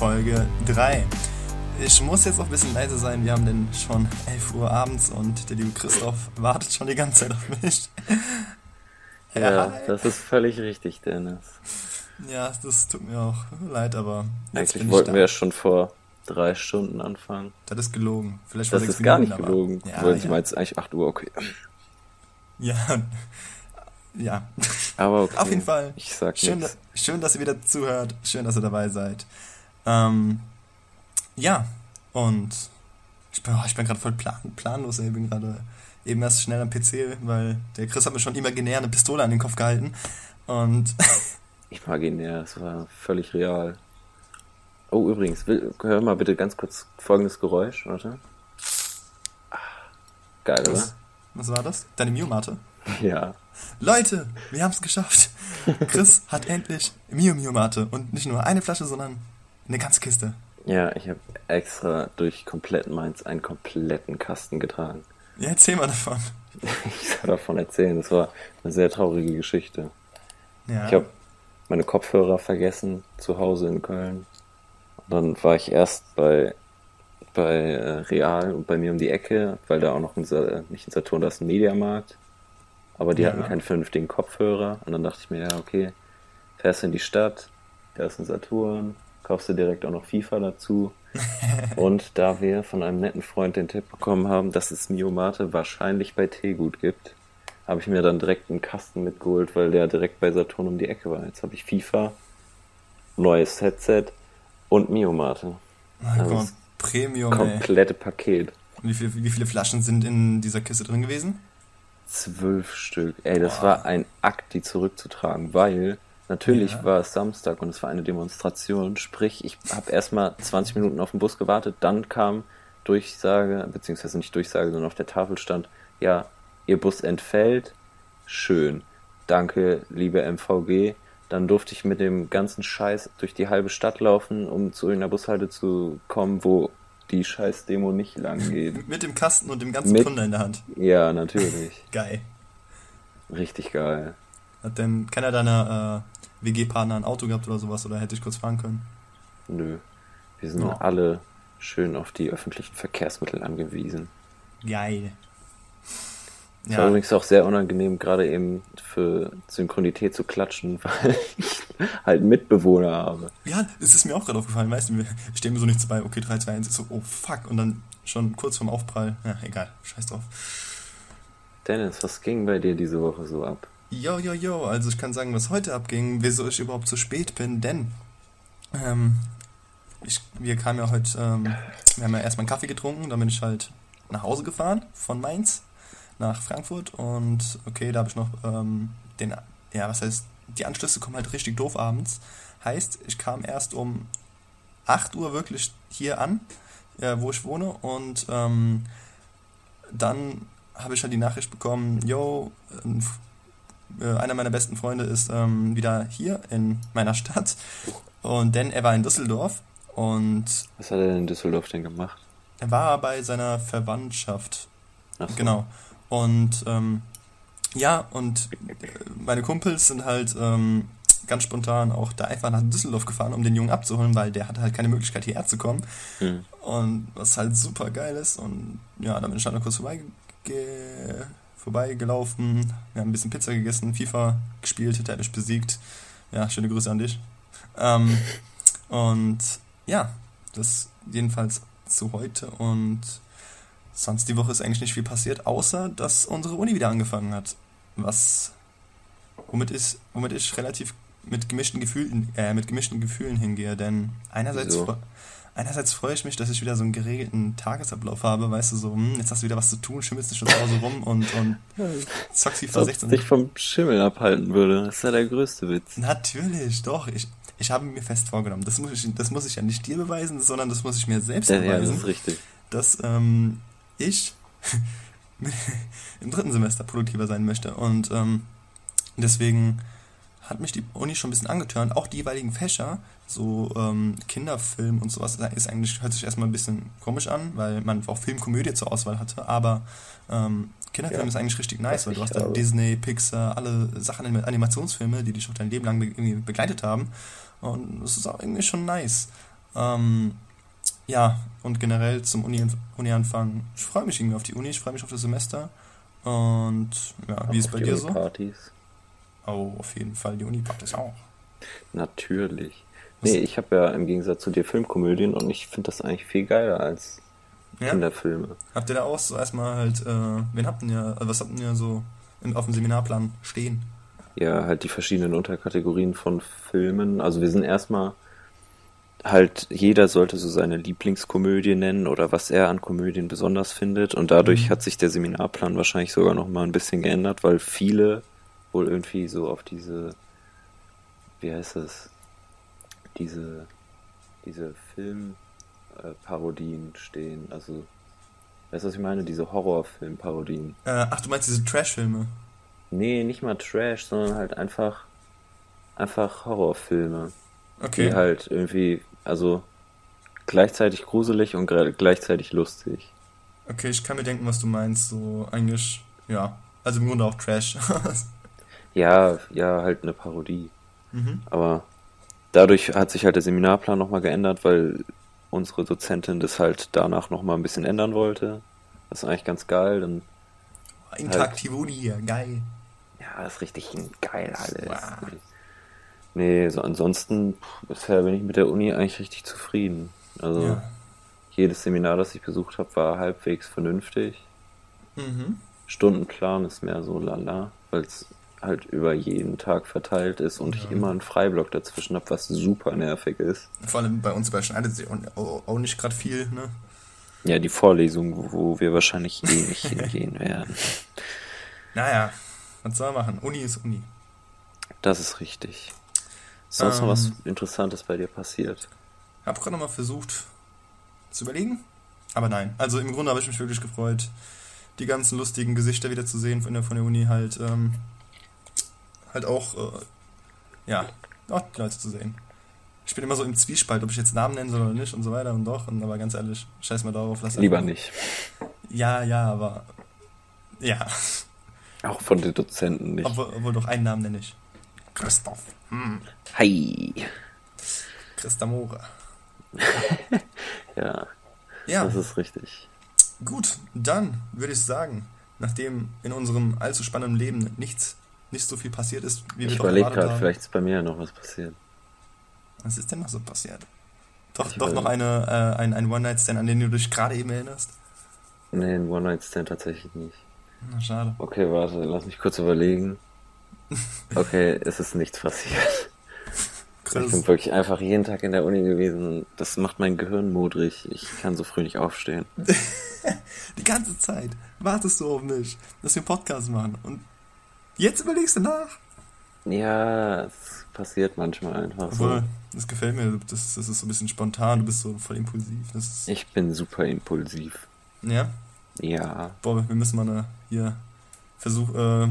Folge 3. Ich muss jetzt auch ein bisschen leise sein, wir haben denn schon 11 Uhr abends und der liebe Christoph wartet schon die ganze Zeit auf mich. Ja, ja das ist völlig richtig, Dennis. Ja, das tut mir auch leid, aber Eigentlich wollten wir ja schon vor drei Stunden anfangen. Das ist gelogen. Vielleicht das ist gar nicht gelogen. Ja, Weil ja. ich meine, ist eigentlich 8 Uhr, okay. Ja, ja. Aber okay. Auf jeden Fall. Ich sag schön, schön, dass ihr wieder zuhört. Schön, dass ihr dabei seid. Ähm, ja, und ich bin, oh, ich bin gerade voll plan, planlos. Ich bin gerade eben erst schnell am PC, weil der Chris hat mir schon imaginär eine Pistole an den Kopf gehalten. Und. imaginär, es war völlig real. Oh, übrigens, will, hör mal bitte ganz kurz folgendes Geräusch, warte. Ah, geil, was, oder? Was war das? Deine Mew-Mate? Ja. Leute, wir haben es geschafft. Chris hat endlich Mio Mio Mate und nicht nur eine Flasche, sondern eine ganze Kiste. Ja, ich habe extra durch komplett Mainz einen kompletten Kasten getragen. Ja, erzähl mal davon. ich soll davon erzählen. Das war eine sehr traurige Geschichte. Ja. Ich habe meine Kopfhörer vergessen zu Hause in Köln. Und dann war ich erst bei, bei äh, Real und bei mir um die Ecke, weil da auch noch ein, nicht ein Saturn, da ist ein Mediamarkt aber die ja. hatten keinen vernünftigen Kopfhörer. Und dann dachte ich mir, ja, okay, fährst in die Stadt, da ist ein Saturn, kaufst du direkt auch noch FIFA dazu. und da wir von einem netten Freund den Tipp bekommen haben, dass es Miomate wahrscheinlich bei Teegut gibt, habe ich mir dann direkt einen Kasten mitgeholt, weil der direkt bei Saturn um die Ecke war. Jetzt habe ich FIFA, neues Headset und Miomate. Also Premium. Komplette ey. Paket. Wie viele, wie viele Flaschen sind in dieser Kiste drin gewesen? Zwölf Stück. Ey, das Boah. war ein Akt, die zurückzutragen, weil natürlich ja. war es Samstag und es war eine Demonstration. Sprich, ich habe erstmal 20 Minuten auf den Bus gewartet, dann kam Durchsage, beziehungsweise nicht Durchsage, sondern auf der Tafel stand, ja, ihr Bus entfällt. Schön. Danke, liebe MVG. Dann durfte ich mit dem ganzen Scheiß durch die halbe Stadt laufen, um zu irgendeiner Bushalte zu kommen, wo die scheiß Demo nicht lang geht. Mit dem Kasten und dem ganzen Mit, Plunder in der Hand. Ja, natürlich. geil. Richtig geil. Hat denn keiner deiner äh, WG-Partner ein Auto gehabt oder sowas oder hätte ich kurz fahren können? Nö. Wir sind oh. alle schön auf die öffentlichen Verkehrsmittel angewiesen. Geil. Es ja. war übrigens auch sehr unangenehm, gerade eben für Synchronität zu klatschen, weil ich halt Mitbewohner habe. Ja, es ist mir auch gerade aufgefallen, weißt du, ich stehe mir so nichts bei, okay, 3, 2, 1, ist so, oh fuck, und dann schon kurz vorm Aufprall, ja, egal, scheiß drauf. Dennis, was ging bei dir diese Woche so ab? Jo, jo, jo, also ich kann sagen, was heute abging, wieso ich überhaupt so spät bin, denn ähm, ich, wir kamen ja heute, ähm, wir haben ja erstmal einen Kaffee getrunken, dann bin ich halt nach Hause gefahren von Mainz nach Frankfurt und okay, da habe ich noch ähm, den, ja, was heißt, die Anschlüsse kommen halt richtig doof abends. Heißt, ich kam erst um 8 Uhr wirklich hier an, äh, wo ich wohne und ähm, dann habe ich halt die Nachricht bekommen, yo, äh, einer meiner besten Freunde ist ähm, wieder hier in meiner Stadt und denn er war in Düsseldorf und... Was hat er denn in Düsseldorf denn gemacht? Er war bei seiner Verwandtschaft. So. Genau. Und ähm, ja, und äh, meine Kumpels sind halt ähm, ganz spontan auch da einfach nach Düsseldorf gefahren, um den Jungen abzuholen, weil der hatte halt keine Möglichkeit hierher zu kommen. Mhm. Und was halt super geil ist. Und ja, dann bin ich dann kurz vorbeige vorbeigelaufen, wir haben ein bisschen Pizza gegessen, FIFA gespielt, der hat mich besiegt. Ja, schöne Grüße an dich. Ähm, und ja, das jedenfalls zu heute und sonst die Woche ist eigentlich nicht viel passiert, außer dass unsere Uni wieder angefangen hat. Was womit ich, womit ich relativ mit gemischten Gefühlen, äh, mit gemischten Gefühlen hingehe. Denn einerseits, so. Einerseits freue ich mich, dass ich wieder so einen geregelten Tagesablauf habe, weißt du, so, hm, jetzt hast du wieder was zu tun, schimmelst du schon zu Hause rum und, und zockst FIFA 16. dich vom Schimmel abhalten würde, das ist ja der größte Witz. Natürlich, doch, ich, ich habe mir fest vorgenommen, das muss ich, das muss ich ja nicht dir beweisen, sondern das muss ich mir selbst ja, beweisen. Ja, das ist richtig. Dass, ähm, ich im dritten Semester produktiver sein möchte. Und ähm, deswegen hat mich die Uni schon ein bisschen angetörnt. Auch die jeweiligen Fächer, so ähm, Kinderfilm und sowas, ist eigentlich, hört sich erstmal ein bisschen komisch an, weil man auch Filmkomödie zur Auswahl hatte. Aber ähm, Kinderfilm ja, ist eigentlich richtig nice, weil du hast da Disney, Pixar, alle Sachen, Animationsfilme, die dich auch dein Leben lang be begleitet haben. Und das ist auch irgendwie schon nice. Ähm, ja, und generell zum Uni, Uni-Anfang. Ich freue mich irgendwie auf die Uni, ich freue mich auf das Semester. Und ja, wie ist bei dir so? Partys. Oh, auf jeden Fall die Uni-Partys auch. Natürlich. Nee, ich habe ja im Gegensatz zu dir Filmkomödien und ich finde das eigentlich viel geiler als ja? Kinderfilme. Habt ihr da auch so erstmal halt, äh, wen habt ihr, also was habt ihr so in, auf dem Seminarplan stehen? Ja, halt die verschiedenen Unterkategorien von Filmen. Also wir sind erstmal halt, jeder sollte so seine Lieblingskomödie nennen oder was er an Komödien besonders findet. Und dadurch mhm. hat sich der Seminarplan wahrscheinlich sogar noch mal ein bisschen geändert, weil viele wohl irgendwie so auf diese, wie heißt es, diese, diese Filmparodien stehen. Also, weißt du, was ich meine? Diese Horrorfilmparodien. Äh, ach, du meinst diese Trash-Filme? Nee, nicht mal Trash, sondern halt einfach, einfach Horrorfilme. Okay. Die halt irgendwie, also gleichzeitig gruselig und gleichzeitig lustig. Okay, ich kann mir denken, was du meinst. So eigentlich, ja, also im Grunde auch Trash. ja, ja, halt eine Parodie. Mhm. Aber dadurch hat sich halt der Seminarplan nochmal geändert, weil unsere Dozentin das halt danach nochmal ein bisschen ändern wollte. Das ist eigentlich ganz geil. Dann Interaktive halt, Uni hier, geil. Ja, das ist richtig geil alles. Wow. Nee, so ansonsten, bisher bin ich mit der Uni eigentlich richtig zufrieden. Also ja. jedes Seminar, das ich besucht habe, war halbwegs vernünftig. Mhm. Stundenplan ist mehr so lala, weil es halt über jeden Tag verteilt ist und ja. ich immer einen Freiblock dazwischen habe, was super nervig ist. Vor allem bei uns überschneidet sich auch nicht gerade viel, ne? Ja, die Vorlesung, wo wir wahrscheinlich eh nicht hingehen werden. Naja, was soll man machen? Uni ist Uni. Das ist richtig. Ist sonst ähm, noch was ähm. Interessantes bei dir passiert? Ich habe gerade noch mal versucht zu überlegen, aber nein. Also im Grunde habe ich mich wirklich gefreut, die ganzen lustigen Gesichter wieder zu sehen von der, von der Uni halt, ähm, halt auch, äh, ja, auch die Leute zu sehen. Ich bin immer so im Zwiespalt, ob ich jetzt Namen nennen soll oder nicht und so weiter und doch. Und aber ganz ehrlich, scheiß mal darauf. Lass Lieber einfach. nicht. Ja, ja, aber ja. Auch von den Dozenten nicht. Obwohl, obwohl doch einen Namen nenne ich. Christoph. Hm. Hi. Christamore. ja. Ja. Das ist richtig. Gut, dann würde ich sagen, nachdem in unserem allzu spannenden Leben nichts, nicht so viel passiert ist, wie ich wir doch überlege gerade, vielleicht ist bei mir noch was passiert. Was ist denn noch so passiert? Doch, doch noch eine, äh, ein, ein One-Night-Stand, an den du dich gerade eben erinnerst? Nee, ein One-Night-Stand tatsächlich nicht. Na, schade. Okay, warte, lass mich kurz überlegen. Okay, es ist nichts passiert. Krass. Ich bin wirklich einfach jeden Tag in der Uni gewesen. Das macht mein Gehirn modrig. Ich kann so früh nicht aufstehen. Die ganze Zeit wartest du auf mich, dass wir einen Podcast machen. Und jetzt überlegst du nach. Ja, es passiert manchmal einfach Obwohl, so. Das gefällt mir. Das, das ist so ein bisschen spontan. Du bist so voll impulsiv. ich bin super impulsiv. Ja? Ja. Boah, wir müssen mal eine hier Versuch, äh,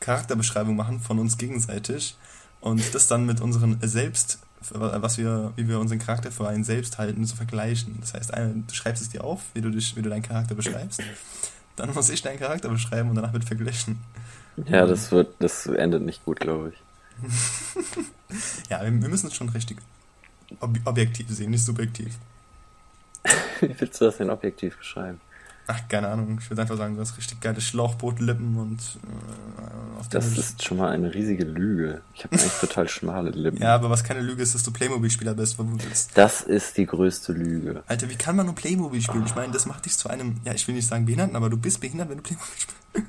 Charakterbeschreibung machen von uns gegenseitig und das dann mit unseren Selbst, was wir, wie wir unseren Charakter für einen selbst halten, zu vergleichen. Das heißt, du schreibst es dir auf, wie du, dich, wie du deinen Charakter beschreibst. Dann muss ich deinen Charakter beschreiben und danach wird verglichen. Ja, das wird, das endet nicht gut, glaube ich. ja, wir, müssen es schon richtig ob objektiv sehen, nicht subjektiv. wie willst du das denn objektiv beschreiben? Ach, keine Ahnung. Ich würde einfach sagen, du hast richtig geile Schlauchbootlippen und äh, Das ist schon mal eine riesige Lüge. Ich habe eigentlich total schmale Lippen. Ja, aber was keine Lüge ist, dass du Playmobil-Spieler bist, wo du willst. Das ist die größte Lüge. Alter, wie kann man nur Playmobil spielen? Ich meine, das macht dich zu einem, ja, ich will nicht sagen Behinderten, aber du bist behindert, wenn du Playmobil spielst.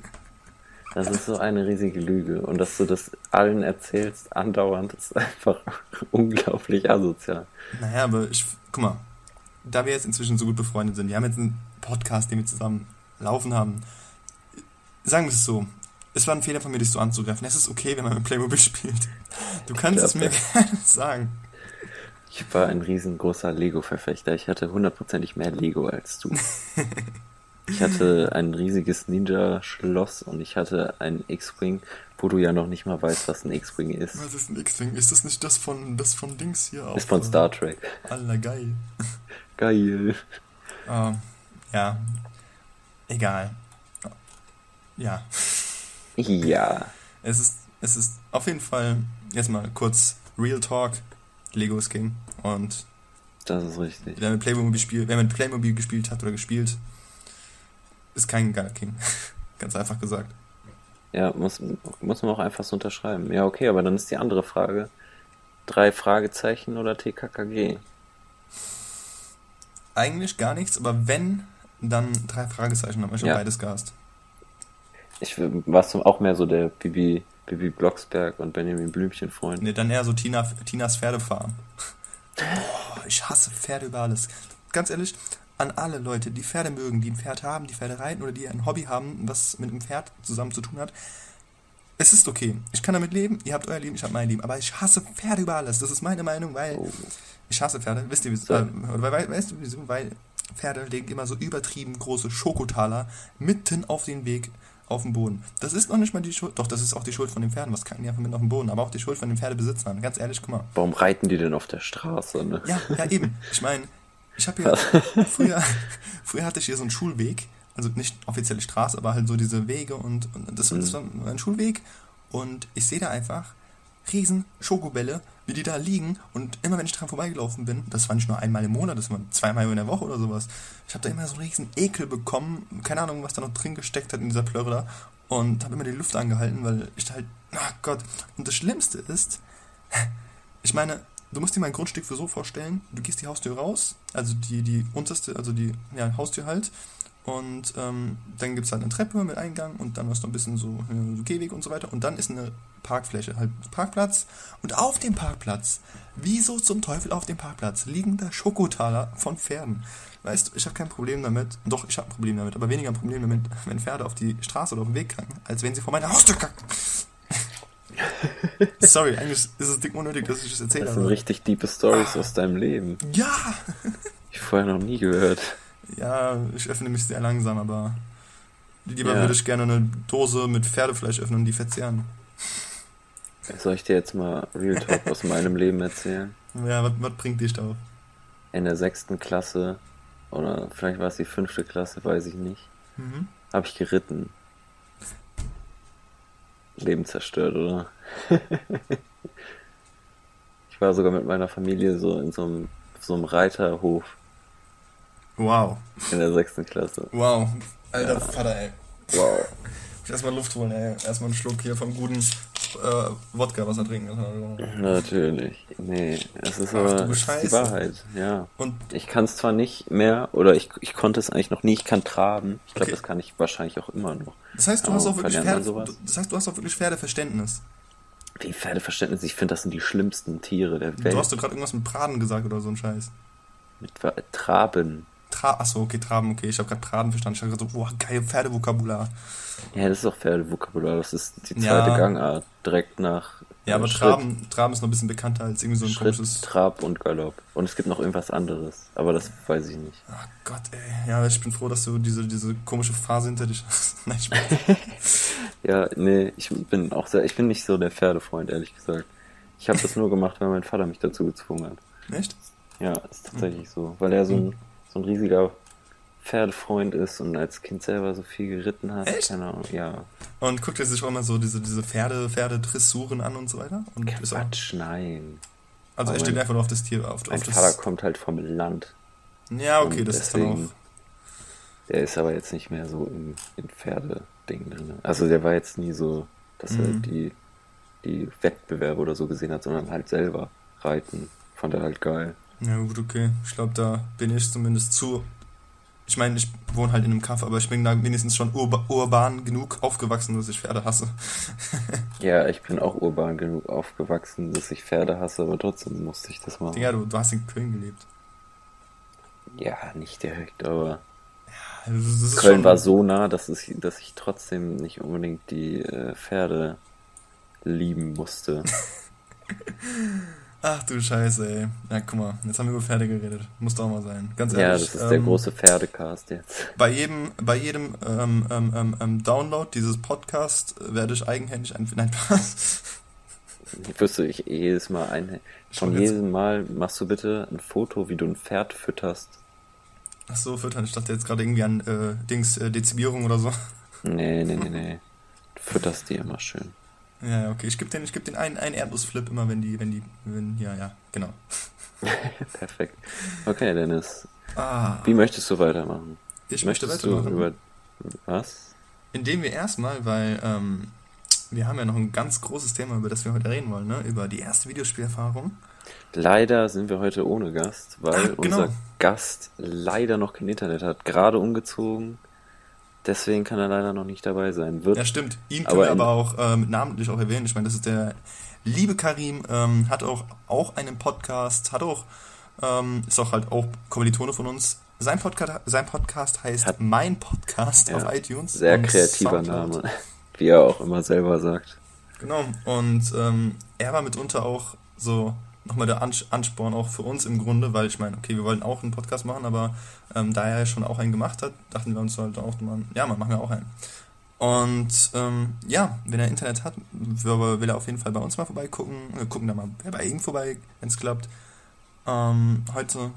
Das ist so eine riesige Lüge. Und dass du das allen erzählst, andauernd, ist einfach unglaublich asozial. Naja, aber ich, guck mal, da wir jetzt inzwischen so gut befreundet sind, wir haben jetzt einen Podcast, den wir zusammen laufen haben, sagen wir es so, es war ein Fehler von mir, dich so anzugreifen. Es ist okay, wenn man mit Playmobil spielt. Du kannst es mir gerne sagen. Ich war ein riesengroßer Lego-Verfechter. Ich hatte hundertprozentig mehr Lego als du. Ich hatte ein riesiges Ninja-Schloss und ich hatte ein X-Wing, wo du ja noch nicht mal weißt, was ein X-Wing ist. Was ist ein X-Wing? Ist das nicht das von, das von Dings hier? Ist von Star Trek. Aller geil. Geil. Ähm, ja. Egal. Ja. Ja. Es ist, es ist auf jeden Fall, jetzt mal kurz Real Talk. Lego ist King. Und Das ist richtig. Wer mit Playmobil, spiel, wer mit Playmobil gespielt hat oder gespielt, ist kein King. Ganz einfach gesagt. Ja, muss, muss man auch einfach so unterschreiben. Ja, okay, aber dann ist die andere Frage. Drei Fragezeichen oder TKKG? Eigentlich gar nichts, aber wenn, dann drei Fragezeichen, haben wir schon ja. beides gehasst. Ich war auch mehr so der Bibi, Bibi Blocksberg und Benjamin Blümchen Freund. Nee, dann eher so Tina, Tinas Pferdefarm. Boah, ich hasse Pferde über alles. Ganz ehrlich, an alle Leute, die Pferde mögen, die ein Pferd haben, die Pferde reiten oder die ein Hobby haben, was mit einem Pferd zusammen zu tun hat. Es ist okay. Ich kann damit leben, ihr habt euer Leben, ich habe mein Leben. Aber ich hasse Pferde über alles. Das ist meine Meinung, weil oh. ich hasse Pferde. Wisst ihr, wieso? Äh, weil, weißt du wieso? Weil Pferde legen immer so übertrieben große Schokotaler mitten auf den Weg auf dem Boden. Das ist noch nicht mal die Schuld. Doch, das ist auch die Schuld von den Pferden. Was kacken die einfach mit auf dem Boden? Aber auch die Schuld von den Pferdebesitzern. Ganz ehrlich, guck mal. Warum reiten die denn auf der Straße? Ne? Ja, ja, eben. Ich meine, ich habe ja früher, früher hatte ich hier so einen Schulweg. Also nicht offizielle Straße, aber halt so diese Wege und, und das, mhm. das war ein Schulweg. Und ich sehe da einfach riesen Schokobälle, wie die da liegen. Und immer wenn ich dran vorbeigelaufen bin, das war nicht nur einmal im Monat, das war zweimal in der Woche oder sowas. Ich habe da immer so einen riesen Ekel bekommen. Keine Ahnung, was da noch drin gesteckt hat in dieser Plörre da. Und habe immer die Luft angehalten, weil ich halt, ach Gott. Und das Schlimmste ist, ich meine, du musst dir mein Grundstück für so vorstellen, du gehst die Haustür raus, also die, die unterste, also die ja, Haustür halt. Und ähm, dann gibt es halt eine Treppe mit Eingang und dann hast du ein bisschen so, so Gehweg und so weiter. Und dann ist eine Parkfläche, halt Parkplatz. Und auf dem Parkplatz, wieso zum Teufel auf dem Parkplatz, liegen da Schokotaler von Pferden. Weißt du, ich habe kein Problem damit, doch, ich habe ein Problem damit, aber weniger ein Problem damit, wenn Pferde auf die Straße oder auf den Weg kacken, als wenn sie vor meiner Haustür kacken. Sorry, eigentlich ist es dick unnötig, dass ich das erzähle. Das sind richtig diepe Stories ah. aus deinem Leben. Ja! ich vorher noch nie gehört. Ja, ich öffne mich sehr langsam, aber lieber ja. würde ich gerne eine Dose mit Pferdefleisch öffnen und die verzehren. Soll ich dir jetzt mal Real Talk aus meinem Leben erzählen? Ja, was, was bringt dich darauf? In der sechsten Klasse, oder vielleicht war es die fünfte Klasse, weiß ich nicht, mhm. habe ich geritten. Leben zerstört, oder? ich war sogar mit meiner Familie so in so einem, so einem Reiterhof. Wow. In der sechsten Klasse. Wow. Alter ja. Vater, ey. Wow. Erstmal Luft holen, ey. Erstmal einen Schluck hier vom guten äh, Wodka Wasser trinken. Natürlich. Nee, es ist Ach, aber die Wahrheit, ja. Und ich kann es zwar nicht mehr, oder ich, ich konnte es eigentlich noch nie, ich kann traben. Ich glaube, okay. das kann ich wahrscheinlich auch immer noch. Das heißt, du hast auch wirklich Pferde, das heißt, du hast auch wirklich Pferdeverständnis. Wie Pferdeverständnis? Ich finde, das sind die schlimmsten Tiere der Welt. Du hast doch gerade irgendwas mit Praden gesagt oder so ein Scheiß. Mit Traben. Tra Achso, okay, Traben, okay. Ich habe gerade Traben verstanden. Ich habe gerade so, boah, geil, Pferdevokabular. Ja, das ist auch Pferdevokabular. Das ist die zweite ja. Gangart. Direkt nach. Ja, aber Traben, Traben ist noch ein bisschen bekannter als irgendwie so ein Schritt, komisches. Trab und Galopp. Und es gibt noch irgendwas anderes. Aber das weiß ich nicht. Ach Gott, ey. Ja, ich bin froh, dass du diese, diese komische Phase hinter dich hast. Nein, Spaß. ja, nee, ich bin auch sehr. Ich bin nicht so der Pferdefreund, ehrlich gesagt. Ich habe das nur gemacht, weil mein Vater mich dazu gezwungen hat. Echt? Ja, ist tatsächlich mhm. so. Weil er so ein. So ein riesiger Pferdefreund ist und als Kind selber so viel geritten hat. Echt? Keine Ahnung, ja. Und guckt er sich auch immer so diese, diese Pferde, Pferdedressuren an und so weiter? Und Quatsch, nein. Also Aber er steht einfach nur auf das Tier. Auf, mein auf Vater kommt halt vom Land. Ja, okay, das deswegen, ist dann auch... Der ist aber jetzt nicht mehr so im, im Pferdeding drin. Also der war jetzt nie so, dass mhm. er die, die Wettbewerbe oder so gesehen hat, sondern halt selber reiten. Fand er halt geil. Ja, gut, okay. Ich glaube, da bin ich zumindest zu. Ich meine, ich wohne halt in einem Kaff, aber ich bin da wenigstens schon urba urban genug aufgewachsen, dass ich Pferde hasse. ja, ich bin auch urban genug aufgewachsen, dass ich Pferde hasse, aber trotzdem musste ich das machen. Ja, du, du hast in Köln gelebt. Ja, nicht direkt, aber. Ja, Köln war so nah, dass, es, dass ich trotzdem nicht unbedingt die äh, Pferde lieben musste. Ach du Scheiße, ey. Ja, guck mal, jetzt haben wir über Pferde geredet. Muss doch mal sein. Ganz ehrlich. Ja, das ist ähm, der große Pferdecast jetzt. Bei jedem, bei jedem ähm, ähm, ähm, ähm Download dieses Podcast werde ich eigenhändig ein. Nein, was? Wirst du ich jedes Mal ein. Von jedem Mal machst du bitte ein Foto, wie du ein Pferd fütterst. Ach so, füttern. Ich dachte jetzt gerade irgendwie an äh, Dings, äh, Dezimierung oder so. Nee, nee, nee, nee. Du fütterst die immer schön. Ja, okay. Ich gebe den, ich geb den einen, einen Airbus-Flip immer, wenn die, wenn die, wenn, ja, ja, genau. Perfekt. Okay, Dennis. Ah. Wie möchtest du weitermachen? Ich möchte weitermachen. über was? Indem wir erstmal, weil ähm, wir haben ja noch ein ganz großes Thema, über das wir heute reden wollen, ne? über die erste Videospielerfahrung. Leider sind wir heute ohne Gast, weil ah, genau. unser Gast leider noch kein Internet hat, gerade umgezogen. Deswegen kann er leider noch nicht dabei sein. Wird, ja, stimmt. Ihn können aber wir aber auch äh, namentlich auch erwähnen. Ich meine, das ist der liebe Karim, ähm, hat auch, auch einen Podcast, hat auch, ähm, ist auch halt auch Kommilitone von uns. Sein Podcast, sein Podcast heißt hat, Mein Podcast ja, auf iTunes. Sehr kreativer Soundcloud. Name, wie er auch immer selber sagt. Genau, und ähm, er war mitunter auch so nochmal der Ansporn auch für uns im Grunde, weil ich meine, okay, wir wollten auch einen Podcast machen, aber ähm, da er ja schon auch einen gemacht hat, dachten wir uns halt auch, man, ja, man machen wir auch einen. Und ähm, ja, wenn er Internet hat, will er auf jeden Fall bei uns mal vorbeigucken. Wir gucken da mal bei ihm vorbei, wenn es klappt. Ähm, heute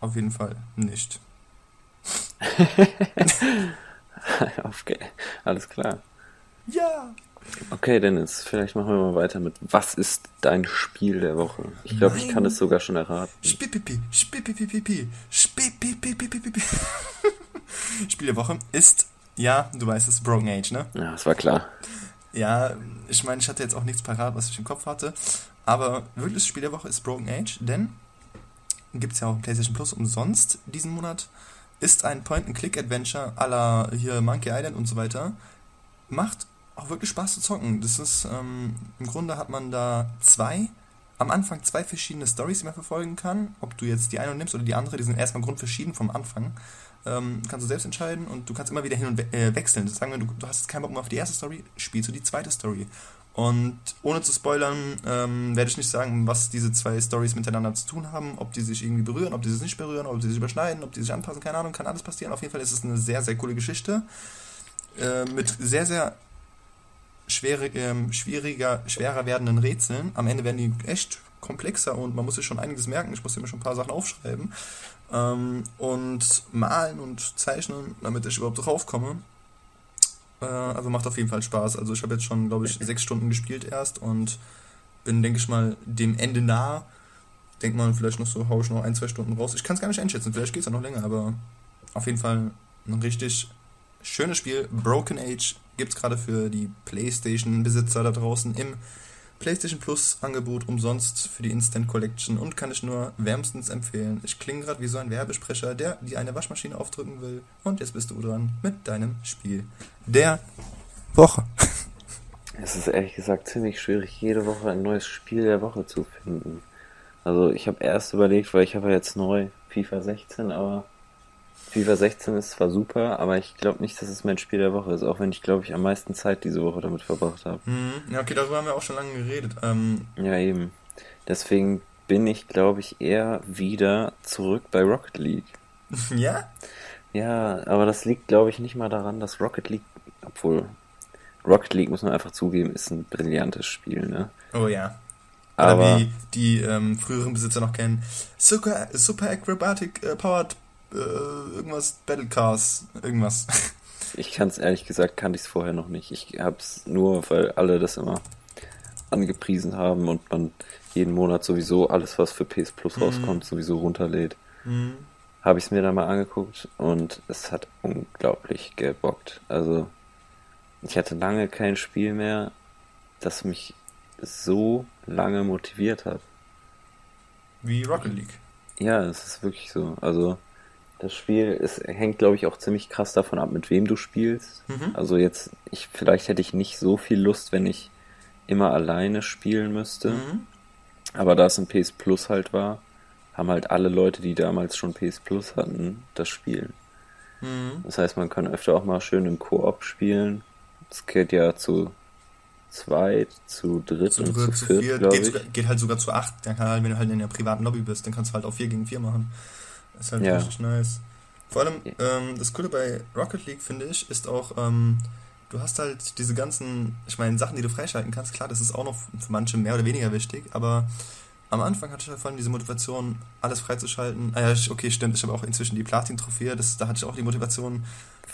auf jeden Fall nicht. okay, alles klar. Ja! Okay, Dennis, vielleicht machen wir mal weiter mit Was ist dein Spiel der Woche? Ich glaube, ich kann es sogar schon erraten. Spipipi, spipipipipi, spipipipipipi. Spiel der Woche ist, ja, du weißt es, Broken Age, ne? Ja, das war klar. Ja, ich meine, ich hatte jetzt auch nichts parat, was ich im Kopf hatte. Aber wirkliches Spiel der Woche ist Broken Age, denn gibt es ja auch PlayStation Plus umsonst diesen Monat. Ist ein Point-and-Click-Adventure aller hier Monkey Island und so weiter. Macht auch wirklich Spaß zu zocken. Das ist, ähm, im Grunde hat man da zwei, am Anfang zwei verschiedene Stories, die man verfolgen kann. Ob du jetzt die eine nimmst oder die andere, die sind erstmal grundverschieden vom Anfang. Ähm, kannst du selbst entscheiden und du kannst immer wieder hin und we äh, wechseln. Sagen wir, du, du hast jetzt keinen Bock mehr auf die erste Story, spielst du die zweite Story. Und ohne zu spoilern, ähm, werde ich nicht sagen, was diese zwei Stories miteinander zu tun haben, ob die sich irgendwie berühren, ob die sich nicht berühren, ob die sich überschneiden, ob die sich anpassen, keine Ahnung, kann alles passieren. Auf jeden Fall ist es eine sehr, sehr coole Geschichte. Äh, mit sehr, sehr schwere, ähm, schwieriger, schwerer werdenden Rätseln. Am Ende werden die echt komplexer und man muss sich schon einiges merken. Ich muss mir schon ein paar Sachen aufschreiben ähm, und malen und zeichnen, damit ich überhaupt draufkomme. Äh, also macht auf jeden Fall Spaß. Also ich habe jetzt schon, glaube ich, sechs Stunden gespielt erst und bin, denke ich mal, dem Ende nah. Denkt man vielleicht noch so, haue ich noch ein, zwei Stunden raus. Ich kann es gar nicht einschätzen, vielleicht geht es ja noch länger, aber auf jeden Fall ein richtig schönes Spiel. Broken Age gibt es gerade für die PlayStation-Besitzer da draußen im PlayStation Plus Angebot umsonst für die Instant Collection und kann ich nur wärmstens empfehlen. Ich klinge gerade wie so ein Werbesprecher, der die eine Waschmaschine aufdrücken will. Und jetzt bist du dran mit deinem Spiel der Woche. Es ist ehrlich gesagt ziemlich schwierig, jede Woche ein neues Spiel der Woche zu finden. Also ich habe erst überlegt, weil ich habe ja jetzt neu FIFA 16, aber FIFA 16 ist zwar super, aber ich glaube nicht, dass es mein Spiel der Woche ist, auch wenn ich, glaube ich, am meisten Zeit diese Woche damit verbracht habe. Mhm. Ja, okay, darüber haben wir auch schon lange geredet. Ähm ja, eben. Deswegen bin ich, glaube ich, eher wieder zurück bei Rocket League. ja? Ja, aber das liegt, glaube ich, nicht mal daran, dass Rocket League, obwohl Rocket League, muss man einfach zugeben, ist ein brillantes Spiel, ne? Oh ja. Oder aber wie die ähm, früheren Besitzer noch kennen, Super, Super Acrobatic uh, Powered äh, irgendwas Battle Cars, irgendwas. Ich kann es ehrlich gesagt, kannte ich es vorher noch nicht. Ich habe es nur, weil alle das immer angepriesen haben und man jeden Monat sowieso alles, was für PS Plus mhm. rauskommt, sowieso runterlädt. Mhm. Habe ich es mir dann mal angeguckt und es hat unglaublich gebockt. Also ich hatte lange kein Spiel mehr, das mich so lange motiviert hat. Wie Rocket League. Ja, es ist wirklich so. Also das Spiel ist, hängt, glaube ich, auch ziemlich krass davon ab, mit wem du spielst. Mhm. Also jetzt, ich, vielleicht hätte ich nicht so viel Lust, wenn ich immer alleine spielen müsste. Mhm. Aber da es ein PS Plus halt war, haben halt alle Leute, die damals schon PS Plus hatten, das Spiel. Mhm. Das heißt, man kann öfter auch mal schön im Koop spielen. Es geht ja zu zweit, zu dritt zu und dritt, zu viert, vier, geht, geht, halt sogar zu acht. Dann kann halt, wenn du halt in der privaten Lobby bist, dann kannst du halt auch vier gegen vier machen. Ist halt ja. richtig nice. Vor allem, ähm, das Coole bei Rocket League, finde ich, ist auch, ähm, du hast halt diese ganzen, ich meine, Sachen, die du freischalten kannst, klar, das ist auch noch für manche mehr oder weniger wichtig, aber am Anfang hatte ich halt vor allem diese Motivation, alles freizuschalten. Ah ja, okay, stimmt, ich habe auch inzwischen die Platin-Trophäe, da hatte ich auch die Motivation.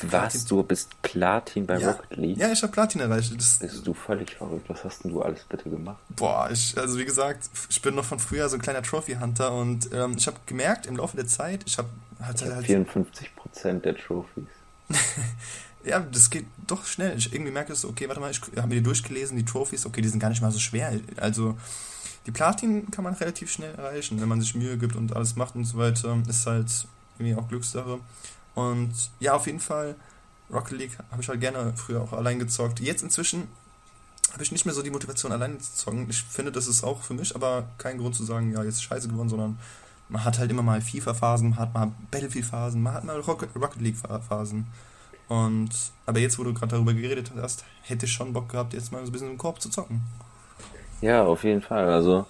Was, du bist Platin bei ja. Rocket League? Ja, ich habe Platin erreicht. Das bist du völlig verrückt. Was hast denn du alles bitte gemacht? Boah, ich, also wie gesagt, ich bin noch von früher so ein kleiner Trophy-Hunter und ähm, ich habe gemerkt im Laufe der Zeit, ich habe halt, ich halt 54% der Trophys. ja, das geht doch schnell. Ich irgendwie merke es, okay, warte mal, ich habe mir die durchgelesen, die Trophys, okay, die sind gar nicht mal so schwer. Also die Platin kann man relativ schnell erreichen, wenn man sich Mühe gibt und alles macht und so weiter. Ist halt irgendwie auch Glückssache. Und ja, auf jeden Fall, Rocket League habe ich halt gerne früher auch allein gezockt. Jetzt inzwischen habe ich nicht mehr so die Motivation, alleine zu zocken. Ich finde, das ist auch für mich aber kein Grund zu sagen, ja, jetzt ist scheiße geworden, sondern man hat halt immer mal FIFA-Phasen, man hat mal Battlefield-Phasen, man hat mal Rocket, Rocket League-Phasen. Und aber jetzt, wo du gerade darüber geredet hast, hätte ich schon Bock gehabt, jetzt mal so ein bisschen im Korb zu zocken. Ja, auf jeden Fall. Also,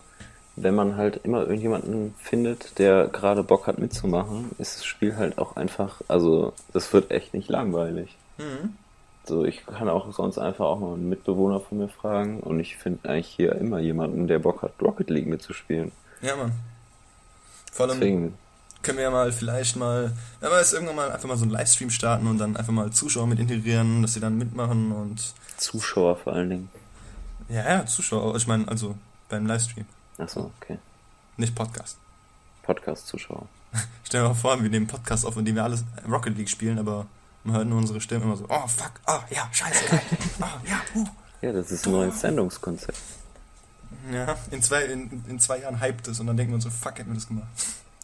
wenn man halt immer irgendjemanden findet, der gerade Bock hat mitzumachen, ist das Spiel halt auch einfach, also, das wird echt nicht langweilig. Mhm. So, ich kann auch sonst einfach auch mal einen Mitbewohner von mir fragen und ich finde eigentlich hier immer jemanden, der Bock hat, Rocket League mitzuspielen. Ja, Mann. Vor allem Deswegen. können wir ja mal vielleicht mal, wenn wir jetzt irgendwann mal einfach mal so einen Livestream starten und dann einfach mal Zuschauer mit integrieren, dass sie dann mitmachen und. Zuschauer vor allen Dingen. Ja, ja, Zuschauer. Ich meine, also beim Livestream. Achso, okay. Nicht Podcast. Podcast-Zuschauer. Stell dir mal vor, wir nehmen Podcast auf, in dem wir alles Rocket League spielen, aber man hört nur unsere Stimmen immer so, oh fuck, oh ja, scheiße, oh ja, uh. Ja, das ist ein neues Sendungskonzept. Ja, in zwei, in, in zwei Jahren hypt es und dann denken wir uns so, fuck, hätten wir das gemacht.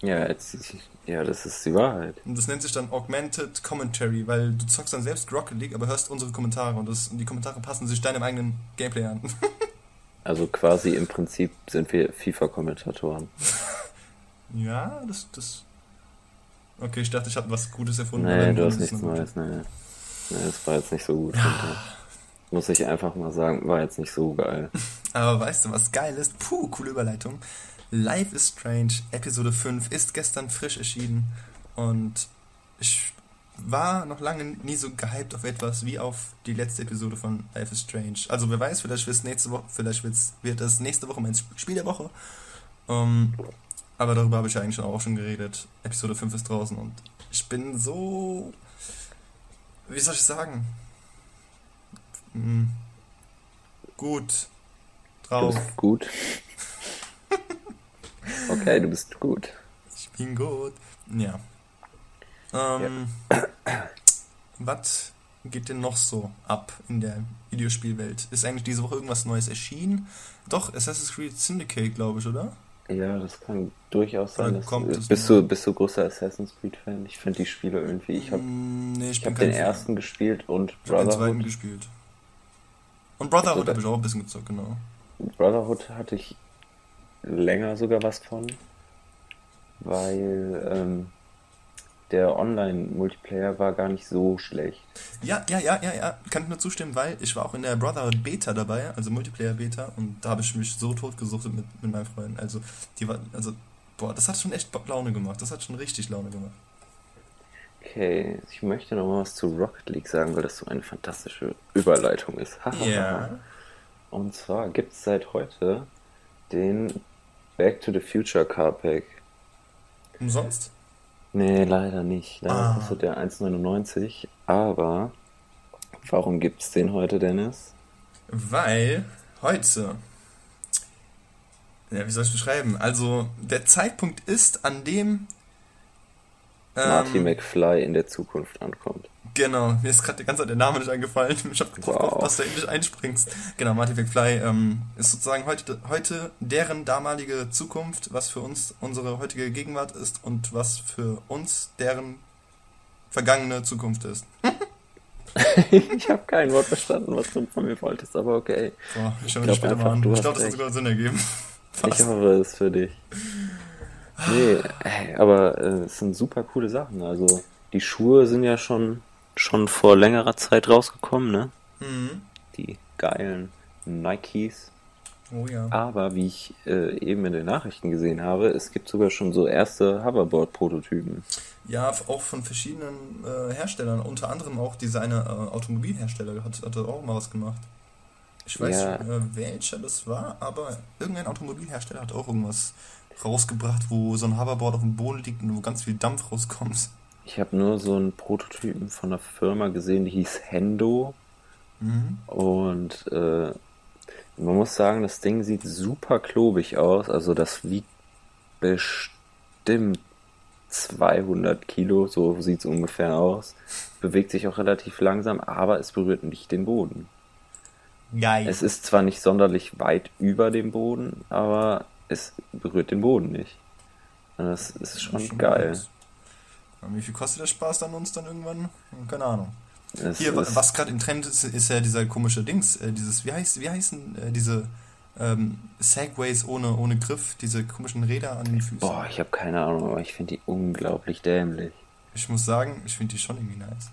Ja, jetzt, ja, das ist die Wahrheit. Und das nennt sich dann Augmented Commentary, weil du zockst dann selbst Rocket League, aber hörst unsere Kommentare und, das, und die Kommentare passen sich deinem eigenen Gameplay an. also quasi im Prinzip sind wir FIFA-Kommentatoren. ja, das, das. Okay, ich dachte, ich habe was Gutes erfunden. Nee, du hast nichts Neues, nee. Nee, das war jetzt nicht so gut. Ja. Muss ich einfach mal sagen, war jetzt nicht so geil. aber weißt du, was geil ist? Puh, coole Überleitung. Life is Strange, Episode 5, ist gestern frisch erschienen und ich war noch lange nie so gehypt auf etwas wie auf die letzte Episode von Life is Strange. Also wer weiß, vielleicht, wird's nächste Woche, vielleicht wird's, wird es nächste Woche mein Spiel der Woche. Um, ähm, aber darüber habe ich ja eigentlich auch schon geredet. Episode 5 ist draußen und ich bin so. Wie soll ich sagen? Hm, gut drauf. gut. Okay, du bist gut. Ich bin gut. Ja. Ähm, ja. Was geht denn noch so ab in der Videospielwelt? Ist eigentlich diese Woche irgendwas Neues erschienen? Doch, Assassin's Creed Syndicate, glaube ich, oder? Ja, das kann durchaus sein. Dass, kommt bist, du, bist du großer Assassin's Creed-Fan? Ich finde die Spiele irgendwie. Ich habe mm, nee, ich hab den Fan. ersten gespielt und ich Brotherhood. den zweiten gespielt. Und Brotherhood habe ich auch ein bisschen gezockt, genau. Brotherhood hatte ich länger sogar was von, weil ähm, der Online-Multiplayer war gar nicht so schlecht. Ja, ja, ja, ja, ja, kann ich nur zustimmen, weil ich war auch in der Brotherhood Beta dabei, also Multiplayer-Beta, und da habe ich mich so tot gesucht mit, mit meinen Freunden. Also, die war, also, boah, das hat schon echt Laune gemacht, das hat schon richtig Laune gemacht. Okay, ich möchte noch mal was zu Rocket League sagen, weil das so eine fantastische Überleitung ist. Ja. yeah. Und zwar gibt es seit heute den Back to the Future Car Pack. Umsonst? Nee, leider nicht. Leider ah. kostet der 1,99. Aber warum gibt es den heute, Dennis? Weil heute. Ja, wie soll ich beschreiben? Also, der Zeitpunkt ist, an dem. Ähm, Marty McFly in der Zukunft ankommt. Genau, mir ist gerade die ganze Zeit der Name nicht eingefallen. Ich habe drauf wow. dass du endlich einspringst. Genau, Marty McFly ähm, ist sozusagen heute, heute deren damalige Zukunft, was für uns unsere heutige Gegenwart ist und was für uns deren vergangene Zukunft ist. ich habe kein Wort verstanden, was du von mir wolltest, aber okay. Boah, ich schaue mir später mal an. Ich glaube, das hat sogar Sinn ergeben. Fast. Ich hoffe es für dich. Nee, aber äh, es sind super coole Sachen. Also die Schuhe sind ja schon schon vor längerer Zeit rausgekommen, ne? Mhm. Die geilen Nikes. Oh ja. Aber wie ich äh, eben in den Nachrichten gesehen habe, es gibt sogar schon so erste Hoverboard-Prototypen. Ja, auch von verschiedenen äh, Herstellern, unter anderem auch eine äh, Automobilhersteller hat, hat auch mal was gemacht. Ich weiß ja. nicht, äh, welcher das war, aber irgendein Automobilhersteller hat auch irgendwas rausgebracht, wo so ein Hoverboard auf dem Boden liegt und wo ganz viel Dampf rauskommt. Ich habe nur so einen Prototypen von einer Firma gesehen, die hieß Hendo. Mhm. Und äh, man muss sagen, das Ding sieht super klobig aus. Also das wiegt bestimmt 200 Kilo, so sieht es ungefähr aus. Bewegt sich auch relativ langsam, aber es berührt nicht den Boden. Geil. Es ist zwar nicht sonderlich weit über dem Boden, aber es berührt den Boden nicht. das ist schon, schon geil. Wie viel kostet der Spaß dann uns dann irgendwann? Keine Ahnung. Es Hier, was gerade im Trend ist, ist ja dieser komische Dings, äh, dieses, wie heißt, wie heißen äh, diese ähm, Segways ohne, ohne Griff, diese komischen Räder an den Füßen? Boah, ich habe keine Ahnung, aber ich finde die unglaublich dämlich. Ich muss sagen, ich finde die schon irgendwie nice.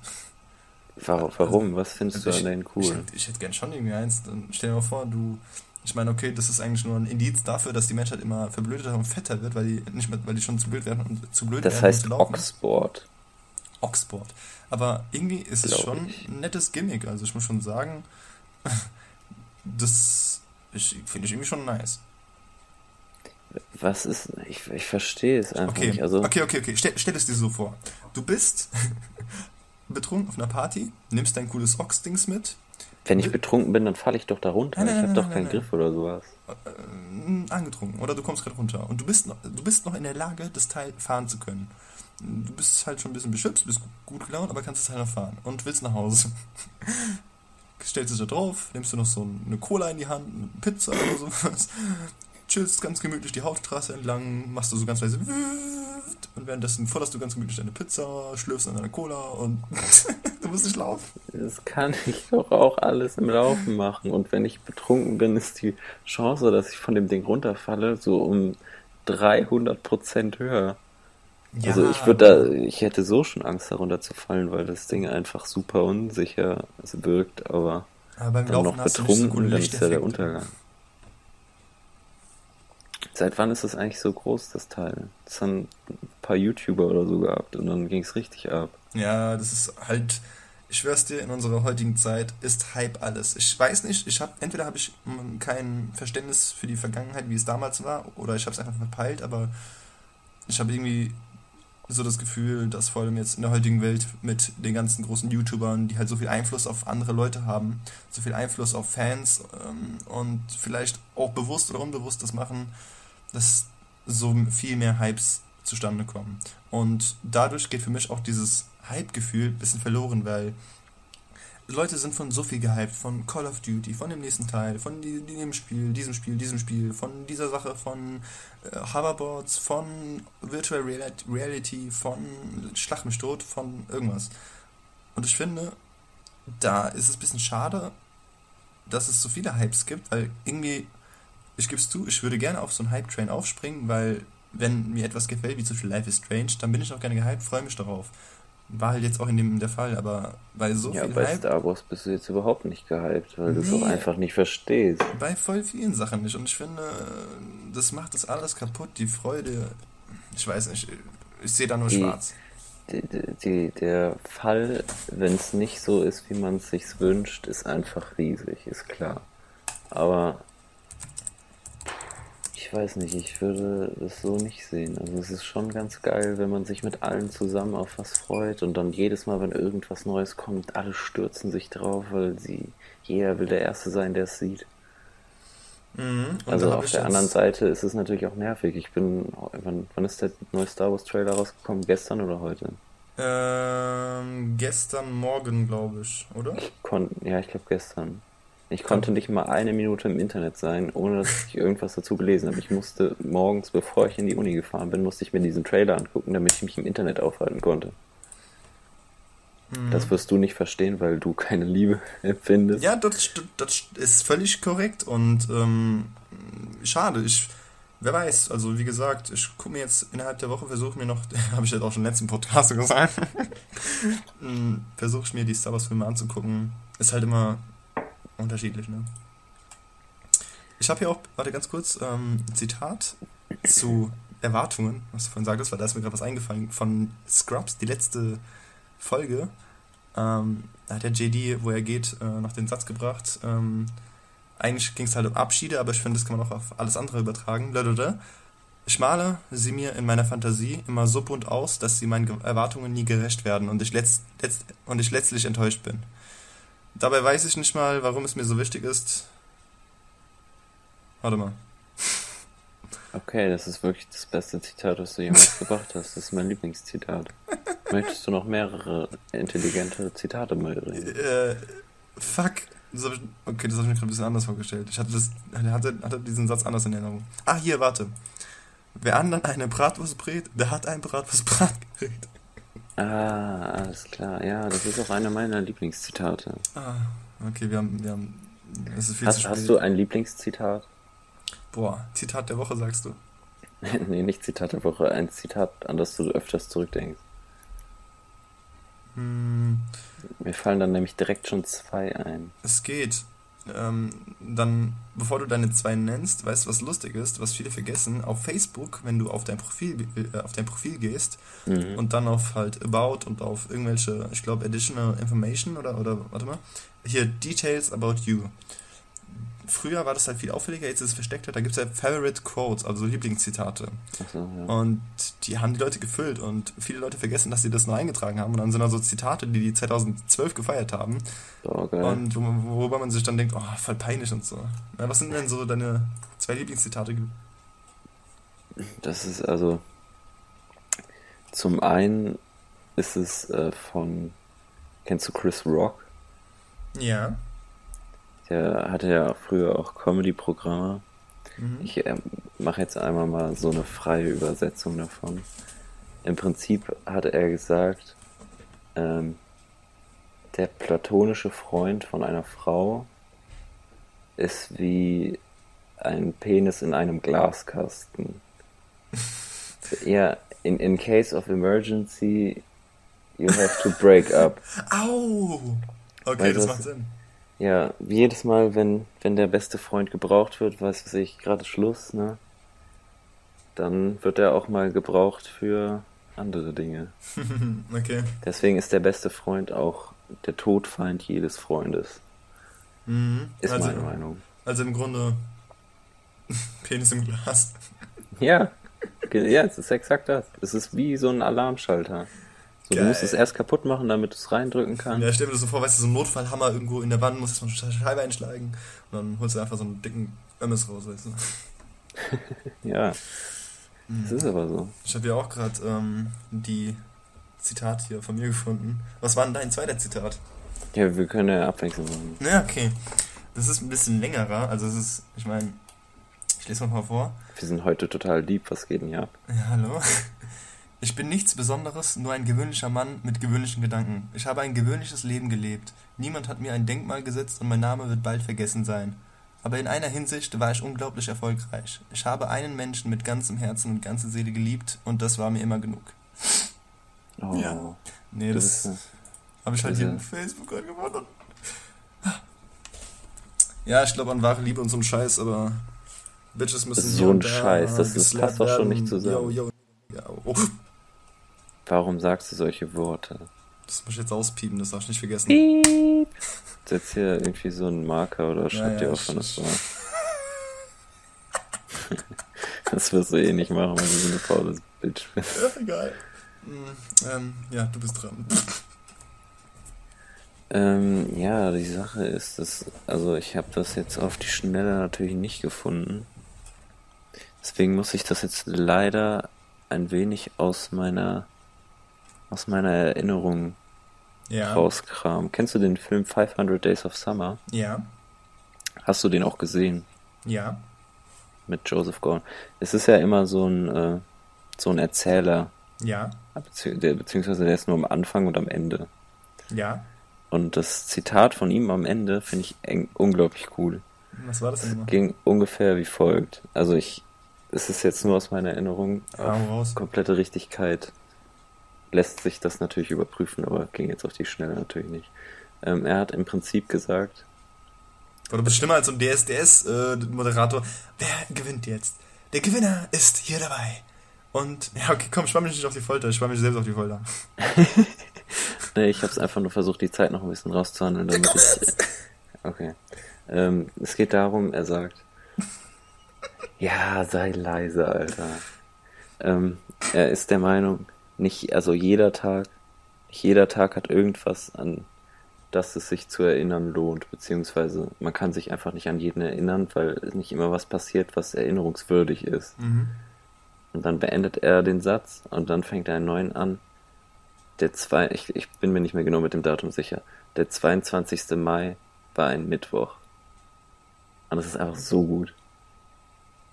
Warum? warum? Was findest also du an denen cool? Ich, ich, hätte gern schon irgendwie eins. Dann stell dir mal vor, du. Ich meine, okay, das ist eigentlich nur ein Indiz dafür, dass die Menschheit immer verblödeter und fetter wird, weil die nicht mehr, weil die schon zu blöd werden und zu blöd das werden. Das heißt Oxboard. Oxboard. Aber irgendwie ist Glaub es schon ich. ein nettes Gimmick. Also ich muss schon sagen, das finde ich irgendwie schon nice. Was ist. Ich, ich verstehe es einfach okay. nicht. Also okay, okay, okay. Stell, stell es dir so vor. Du bist betrunken auf einer Party, nimmst dein cooles Ox-Dings mit. Wenn ich betrunken bin, dann falle ich doch da runter. Nein, nein, ich habe doch keinen nein, Griff oder sowas. Äh, angetrunken. Oder du kommst gerade runter. Und du bist, noch, du bist noch in der Lage, das Teil fahren zu können du bist halt schon ein bisschen beschützt, bist gut gelaunt, aber kannst es halt noch fahren und willst nach Hause. Stellst dich da drauf, nimmst du noch so eine Cola in die Hand, eine Pizza oder sowas, chillst ganz gemütlich die Hauptstraße entlang, machst du so ganz leise und währenddessen forderst du ganz gemütlich deine Pizza, schlürfst an deine Cola und du musst nicht laufen. Das kann ich doch auch alles im Laufen machen und wenn ich betrunken bin, ist die Chance, dass ich von dem Ding runterfalle, so um 300 Prozent höher. Ja, also ich würde da, ich hätte so schon Angst darunter zu fallen, weil das Ding einfach super unsicher wirkt, aber, aber dann Laufen noch betrunken, so dann ist ja der Untergang. Seit wann ist das eigentlich so groß, das Teil? Das haben ein paar YouTuber oder so gehabt und dann ging es richtig ab. Ja, das ist halt, ich schwör's dir, in unserer heutigen Zeit ist Hype alles. Ich weiß nicht, ich habe entweder habe ich kein Verständnis für die Vergangenheit, wie es damals war, oder ich habe es einfach verpeilt, aber ich habe irgendwie so das Gefühl, dass vor allem jetzt in der heutigen Welt mit den ganzen großen YouTubern, die halt so viel Einfluss auf andere Leute haben, so viel Einfluss auf Fans ähm, und vielleicht auch bewusst oder unbewusst das machen, dass so viel mehr Hypes zustande kommen. Und dadurch geht für mich auch dieses Hype-Gefühl ein bisschen verloren, weil Leute sind von so viel gehypt, von Call of Duty, von dem nächsten Teil, von dem Spiel, diesem Spiel, diesem Spiel, von dieser Sache, von äh, Hoverboards, von Virtual Reality, von Schlag mich tot, von irgendwas. Und ich finde, da ist es ein bisschen schade, dass es so viele Hypes gibt, weil irgendwie, ich gebe es zu, ich würde gerne auf so einen Hype-Train aufspringen, weil wenn mir etwas gefällt, wie zum Beispiel Life is Strange, dann bin ich auch gerne gehypt, freue mich darauf. War halt jetzt auch in dem der Fall, aber bei so ja, viel bei Hype, Star Wars bist du jetzt überhaupt nicht gehypt, weil nee, du es auch einfach nicht verstehst. Bei voll vielen Sachen nicht. Und ich finde, das macht das alles kaputt. Die Freude, ich weiß nicht, ich sehe da nur die, schwarz. Die, die, der Fall, wenn es nicht so ist, wie man es sich wünscht, ist einfach riesig, ist klar. Aber ich weiß nicht, ich würde es so nicht sehen. Also es ist schon ganz geil, wenn man sich mit allen zusammen auf was freut und dann jedes Mal, wenn irgendwas Neues kommt, alle stürzen sich drauf, weil sie, jeder will der Erste sein, der es sieht. Mhm, also auf der anderen Seite ist es natürlich auch nervig. Ich bin, wann, wann ist der neue Star Wars Trailer rausgekommen? Gestern oder heute? Ähm, gestern Morgen, glaube ich, oder? Ich ja, ich glaube gestern. Ich konnte nicht mal eine Minute im Internet sein, ohne dass ich irgendwas dazu gelesen habe. Ich musste morgens, bevor ich in die Uni gefahren bin, musste ich mir diesen Trailer angucken, damit ich mich im Internet aufhalten konnte. Mhm. Das wirst du nicht verstehen, weil du keine Liebe empfindest. Ja, das, das ist völlig korrekt und ähm, schade. Ich, wer weiß, also wie gesagt, ich gucke mir jetzt innerhalb der Woche, versuche mir noch, habe ich jetzt auch schon im letzten Podcast gesagt, hm, versuche ich mir die Star Wars Filme anzugucken. Ist halt immer unterschiedlich, ne? Ich habe hier auch, warte ganz kurz, ähm, ein Zitat zu Erwartungen, was du vorhin sagtest, weil da ist mir gerade was eingefallen, von Scrubs, die letzte Folge. Ähm, da hat der JD, wo er geht, äh, noch den Satz gebracht, ähm, eigentlich ging es halt um Abschiede, aber ich finde, das kann man auch auf alles andere übertragen. Ich male sie mir in meiner Fantasie immer so bunt aus, dass sie meinen Erwartungen nie gerecht werden und ich, letzt, letzt, und ich letztlich enttäuscht bin. Dabei weiß ich nicht mal, warum es mir so wichtig ist. Warte mal. Okay, das ist wirklich das beste Zitat, was du jemals gebracht hast. Das ist mein Lieblingszitat. Möchtest du noch mehrere intelligente Zitate mal reden? Äh, fuck. Das ich, okay, das habe ich mir gerade ein bisschen anders vorgestellt. Ich hatte, das, hatte, hatte diesen Satz anders in Erinnerung. Ah, hier, warte. Wer anderen eine Bratwurst brät, der hat ein Bratwurstbratgerät. Ah, alles klar. Ja, das ist auch einer meiner Lieblingszitate. Ah, okay, wir haben, wir haben, es ist viel hast, zu. Hast du ein Lieblingszitat? Boah, Zitat der Woche sagst du? nee, nicht Zitat der Woche, ein Zitat, an das du öfters zurückdenkst. Hm. Mir fallen dann nämlich direkt schon zwei ein. Es geht. Ähm, dann, bevor du deine zwei nennst, weißt du, was lustig ist, was viele vergessen, auf Facebook, wenn du auf dein Profil, äh, auf dein Profil gehst mhm. und dann auf halt About und auf irgendwelche, ich glaube, Additional Information oder, oder, warte mal, hier Details about you früher war das halt viel auffälliger, jetzt ist es versteckter. Da gibt es ja Favorite Quotes, also Zitate. So, ja. Und die haben die Leute gefüllt und viele Leute vergessen, dass sie das neu eingetragen haben. Und dann sind da so Zitate, die die 2012 gefeiert haben. Oh, geil. Und worüber man sich dann denkt, oh, voll peinlich und so. Ja, was sind denn so deine zwei Lieblingszitate? Das ist also. Zum einen ist es äh, von. Kennst du Chris Rock? Ja. Der hatte ja früher auch Comedy-Programme. Mhm. Ich äh, mache jetzt einmal mal so eine freie Übersetzung davon. Im Prinzip hatte er gesagt, ähm, der platonische Freund von einer Frau ist wie ein Penis in einem Glaskasten. ja, in, in case of emergency, you have to break up. Au! Okay, Weil das macht Sinn. Ja, jedes Mal, wenn, wenn der beste Freund gebraucht wird, weiß was ich, gerade Schluss, ne? Dann wird er auch mal gebraucht für andere Dinge. okay. Deswegen ist der beste Freund auch der Todfeind jedes Freundes. Mhm. Ist also, meine Meinung. Also im Grunde Penis im Glas. Ja, ja, es ist exakt das. Es ist wie so ein Alarmschalter. So, du musst es erst kaputt machen, damit du es reindrücken kannst. Ja, stell dir das so vor, weißt du, so ein Notfallhammer irgendwo in der Wand, musst du eine Scheibe einschlagen und dann holst du einfach so einen dicken Ömmes raus, weißt du. ja. Mhm. Das ist aber so. Ich habe ja auch gerade ähm, die Zitat hier von mir gefunden. Was war denn dein zweiter Zitat? Ja, wir können ja abwechselnd machen. Ja, okay. Das ist ein bisschen längerer, also es ist, ich meine, ich lese mal vor. Wir sind heute total lieb, was geht denn hier ab? Ja, hallo. Ich bin nichts Besonderes, nur ein gewöhnlicher Mann mit gewöhnlichen Gedanken. Ich habe ein gewöhnliches Leben gelebt. Niemand hat mir ein Denkmal gesetzt und mein Name wird bald vergessen sein. Aber in einer Hinsicht war ich unglaublich erfolgreich. Ich habe einen Menschen mit ganzem Herzen und ganzer Seele geliebt und das war mir immer genug. Oh, ja. Nee, das, das habe ich halt hier auf Facebook gefunden. Ja, ich glaube an wahre Liebe und so ein Scheiß, aber Bitches müssen so ein Scheiß, das, das passt doch schon nicht zusammen. Yo, yo, ja, oh. Warum sagst du solche Worte? Das muss ich jetzt auspiepen, das darf ich nicht vergessen. Piep. Setz hier irgendwie so einen Marker oder schreib ja, dir ja, auf, wann das war. das wirst du eh nicht machen, weil du so eine faules Bitch bist. Ja, egal. Hm, ähm, ja, du bist dran. Ähm, ja, die Sache ist, dass, also ich habe das jetzt auf die Schnelle natürlich nicht gefunden. Deswegen muss ich das jetzt leider ein wenig aus meiner aus meiner Erinnerung ja. rauskramen. Kennst du den Film 500 Days of Summer? Ja. Hast du den auch gesehen? Ja. Mit Joseph Gordon. Es ist ja immer so ein, äh, so ein Erzähler. Ja. Bezieh der, beziehungsweise der ist nur am Anfang und am Ende. Ja. Und das Zitat von ihm am Ende finde ich eng, unglaublich cool. Was war das denn immer? Ging ungefähr wie folgt. Also ich, es ist jetzt nur aus meiner Erinnerung. Ah, komplette Richtigkeit lässt sich das natürlich überprüfen, aber ging jetzt auf die Schnelle natürlich nicht. Ähm, er hat im Prinzip gesagt. Oder bist schlimmer als so ein DSDS-Moderator. Äh, Wer gewinnt jetzt? Der Gewinner ist hier dabei. Und, ja, okay, komm, spann mich nicht auf die Folter, ich spann mich selbst auf die Folter. nee, ich hab's einfach nur versucht, die Zeit noch ein bisschen rauszuhandeln, damit ich. Okay. Ähm, es geht darum, er sagt, ja, sei leise, Alter. Ähm, er ist der Meinung, nicht, also jeder Tag, nicht jeder Tag hat irgendwas, an das es sich zu erinnern lohnt, beziehungsweise man kann sich einfach nicht an jeden erinnern, weil nicht immer was passiert, was erinnerungswürdig ist. Mhm. Und dann beendet er den Satz und dann fängt er einen neuen an. Der zwei, ich, ich bin mir nicht mehr genau mit dem Datum sicher. Der 22. Mai war ein Mittwoch. Und das ist einfach so gut.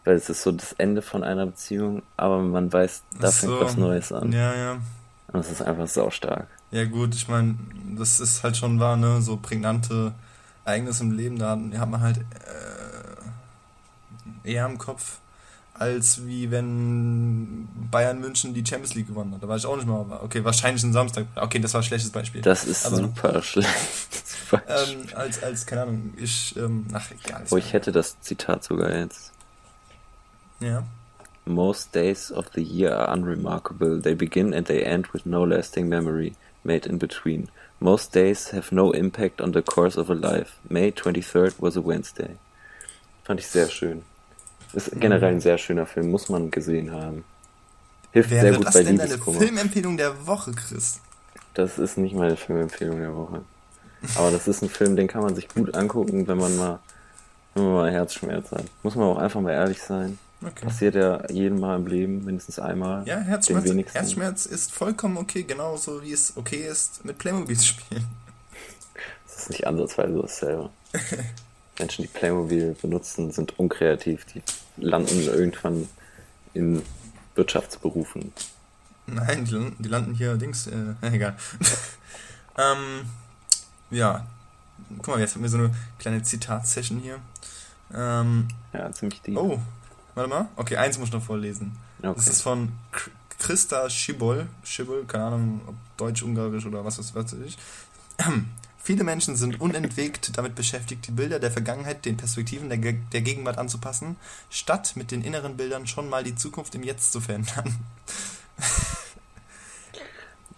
Weil es ist so das Ende von einer Beziehung, aber man weiß, da so. fängt was Neues an. Ja, ja. Und es ist einfach saustark. Ja, gut, ich meine, das ist halt schon wahr, ne? So prägnante Ereignisse im Leben, da hat man halt äh, eher im Kopf, als wie wenn Bayern München die Champions League gewonnen hat. Da war ich auch nicht mal. Okay, wahrscheinlich ein Samstag. Okay, das war ein schlechtes Beispiel. Das ist Aber, super schlecht. ähm, als, als, keine Ahnung, ich, ähm, ach, egal. Oh, ich hätte das Zitat sogar jetzt. Ja. Most days of the year are unremarkable. They begin and they end with no lasting memory made in between. Most days have no impact on the course of a life. May 23rd was a Wednesday. Fand ich sehr schön. Ist generell ein sehr schöner Film, muss man gesehen haben. Hilft Wäre sehr gut das bei denn deine Filmempfehlung der Woche, Chris? Das ist nicht meine Filmempfehlung der Woche. Aber das ist ein Film, den kann man sich gut angucken, wenn man mal, wenn man mal Herzschmerz hat. Muss man auch einfach mal ehrlich sein. Okay. Passiert ja jedem Mal im Leben, mindestens einmal. Ja, Herzschmerz, Herzschmerz ist vollkommen okay, genauso wie es okay ist, mit Playmobil zu spielen. Das ist nicht ansatzweise dasselbe. Menschen, die Playmobil benutzen, sind unkreativ. Die landen irgendwann in Wirtschaftsberufen. Nein, die landen, die landen hier Dings, äh, egal. ähm, ja, guck mal, jetzt haben wir so eine kleine Zitatsession hier. Ähm, ja, ziemlich deep. Oh, warte mal. Okay, eins muss ich noch vorlesen. Okay. Das ist von Christa Schibol. Schibol, keine Ahnung, ob Deutsch, Ungarisch oder was, was weiß ich. Viele Menschen sind unentwegt damit beschäftigt, die Bilder der Vergangenheit den Perspektiven der, Ge der Gegenwart anzupassen, statt mit den inneren Bildern schon mal die Zukunft im Jetzt zu verändern.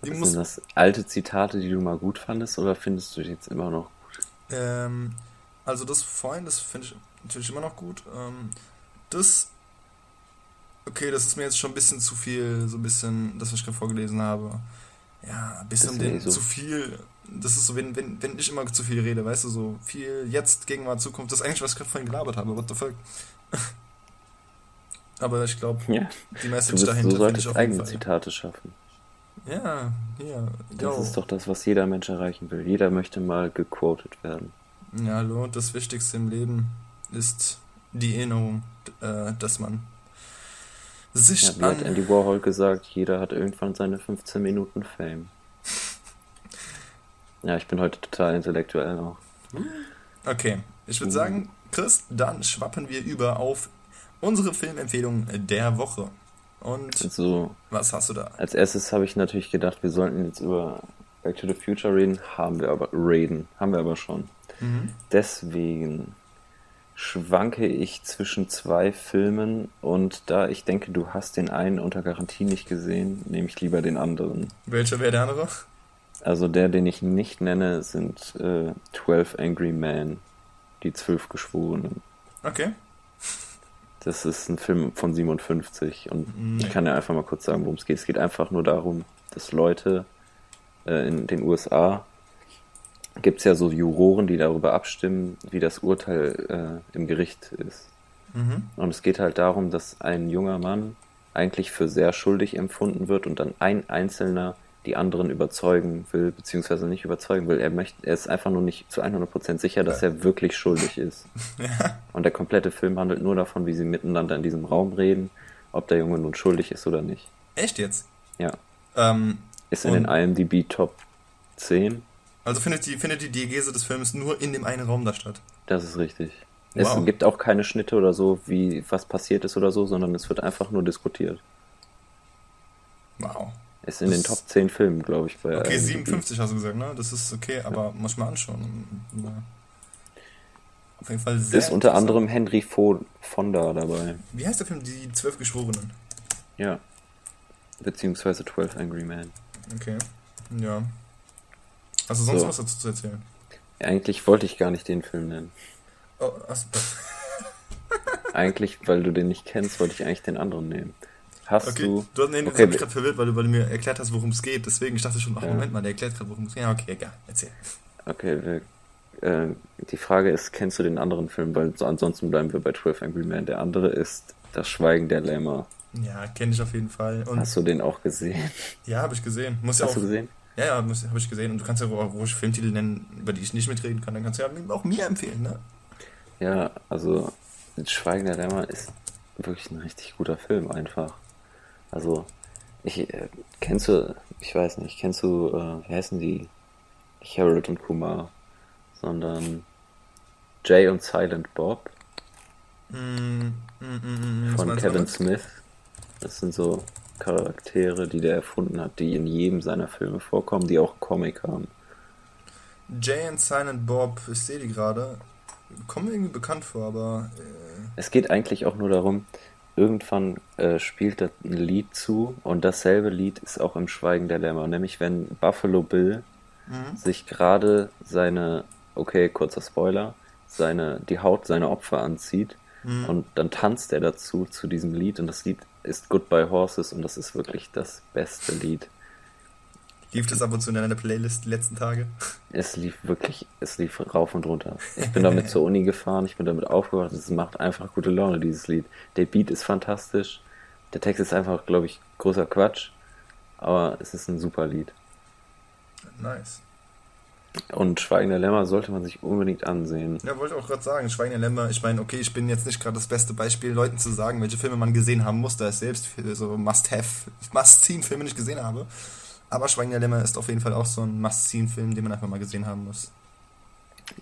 sind das alte Zitate, die du mal gut fandest, oder findest du die jetzt immer noch gut? Ähm, also das vorhin, das finde ich natürlich immer noch gut. Ähm, das, okay, das ist mir jetzt schon ein bisschen zu viel, so ein bisschen, das, was ich gerade vorgelesen habe. Ja, ein bisschen den so. zu viel das ist so, wenn, wenn, wenn ich immer zu viel rede, weißt du, so viel jetzt, Gegenwart, Zukunft, das ist eigentlich, was ich gerade vorhin gelabert habe, what the fuck. Aber ich glaube, ja. die Message du dahinter. Du solltest eigene Zitate schaffen. Ja, ja. Das yo. ist doch das, was jeder Mensch erreichen will. Jeder möchte mal gequotet werden. Ja, hallo, das Wichtigste im Leben ist die Erinnerung, äh, dass man sich ja, wie an... hat Andy Warhol gesagt, jeder hat irgendwann seine 15 Minuten Fame. Ja, ich bin heute total intellektuell auch. Okay, ich würde sagen, Chris, dann schwappen wir über auf unsere Filmempfehlung der Woche. Und also, was hast du da? Als erstes habe ich natürlich gedacht, wir sollten jetzt über Back to the Future reden. Haben wir aber reden, haben wir aber schon. Mhm. Deswegen schwanke ich zwischen zwei Filmen und da ich denke, du hast den einen unter Garantie nicht gesehen, nehme ich lieber den anderen. Welcher wäre der andere? Also der, den ich nicht nenne, sind äh, 12 Angry Men, die zwölf Geschworenen. Okay. Das ist ein Film von 57 und nee. ich kann ja einfach mal kurz sagen, worum es geht. Es geht einfach nur darum, dass Leute äh, in den USA gibt es ja so Juroren, die darüber abstimmen, wie das Urteil äh, im Gericht ist. Mhm. Und es geht halt darum, dass ein junger Mann eigentlich für sehr schuldig empfunden wird und dann ein einzelner die anderen überzeugen will, beziehungsweise nicht überzeugen will. Er, möchte, er ist einfach nur nicht zu 100% sicher, dass er wirklich schuldig ist. Ja. Und der komplette Film handelt nur davon, wie sie miteinander in diesem Raum reden, ob der Junge nun schuldig ist oder nicht. Echt jetzt? Ja. Ähm, ist in den IMDb Top 10. Also findet die, findet die Diegese des Films nur in dem einen Raum da statt? Das ist richtig. Wow. Es gibt auch keine Schnitte oder so, wie was passiert ist oder so, sondern es wird einfach nur diskutiert. Wow. Ist in das den Top 10 Filmen, glaube ich. Bei okay, 57 hast du gesagt, ne? Das ist okay, aber ja. muss man anschauen. Auf jeden Fall sehr. Ist unter anderem Henry Fonda dabei. Wie heißt der Film? Die Zwölf Geschworenen. Ja. Beziehungsweise 12 Angry Men. Okay. Ja. Also sonst so. was dazu zu erzählen? Eigentlich wollte ich gar nicht den Film nennen. Oh, eigentlich, weil du den nicht kennst, wollte ich eigentlich den anderen nehmen. Hast okay. du. Du hast nee, okay. mich gerade verwirrt, weil du, weil du mir erklärt hast, worum es geht. Deswegen, ich dachte schon, ach, ja. Moment mal, der erklärt gerade, worum es geht. Ja, okay, egal, erzähl. Okay, wir, äh, die Frage ist, kennst du den anderen Film? Weil so, ansonsten bleiben wir bei 12 Angry Men. Der andere ist Das Schweigen der Lämmer. Ja, kenne ich auf jeden Fall. Und Hast du den auch gesehen? Ja, habe ich gesehen. Muss Hast auch, du gesehen? Ja, ja, habe ich gesehen. Und du kannst ja auch ruhig Filmtitel nennen, über die ich nicht mitreden kann. Dann kannst du ja auch mir empfehlen, ne? Ja, also Schweigen der Lämmer ist wirklich ein richtig guter Film einfach. Also, ich, äh, kennst du, ich weiß nicht, kennst du, äh, wie heißen die? Nicht Harold und Kumar, sondern Jay und Silent Bob mm, mm, mm, mm von Kevin Smith. Das sind so Charaktere, die der erfunden hat, die in jedem seiner Filme vorkommen, die auch Comic haben. Jay und Silent Bob, ich sehe die gerade, kommen irgendwie bekannt vor, aber. Äh es geht eigentlich auch nur darum, irgendwann äh, spielt da ein Lied zu und dasselbe Lied ist auch im Schweigen der Lämmer, nämlich wenn Buffalo Bill mhm. sich gerade seine, okay, kurzer Spoiler, seine, die Haut seiner Opfer anzieht mhm. und dann tanzt er dazu zu diesem Lied und das Lied ist Goodbye Horses und das ist wirklich das beste Lied. Lief das ab und zu in deiner Playlist die letzten Tage? Es lief wirklich, es lief rauf und runter. Ich bin damit zur Uni gefahren, ich bin damit aufgewacht. Es macht einfach gute Laune, dieses Lied. Der Beat ist fantastisch. Der Text ist einfach, glaube ich, großer Quatsch. Aber es ist ein super Lied. Nice. Und Schweigende Lämmer sollte man sich unbedingt ansehen. Ja, wollte auch gerade sagen, Schweigende Lämmer, ich meine, okay, ich bin jetzt nicht gerade das beste Beispiel, Leuten zu sagen, welche Filme man gesehen haben muss, da ich selbst so Must-Have, Must-Seen-Filme nicht gesehen habe. Aber Schweigen der Lämmer ist auf jeden Fall auch so ein Must-Seen-Film, den man einfach mal gesehen haben muss.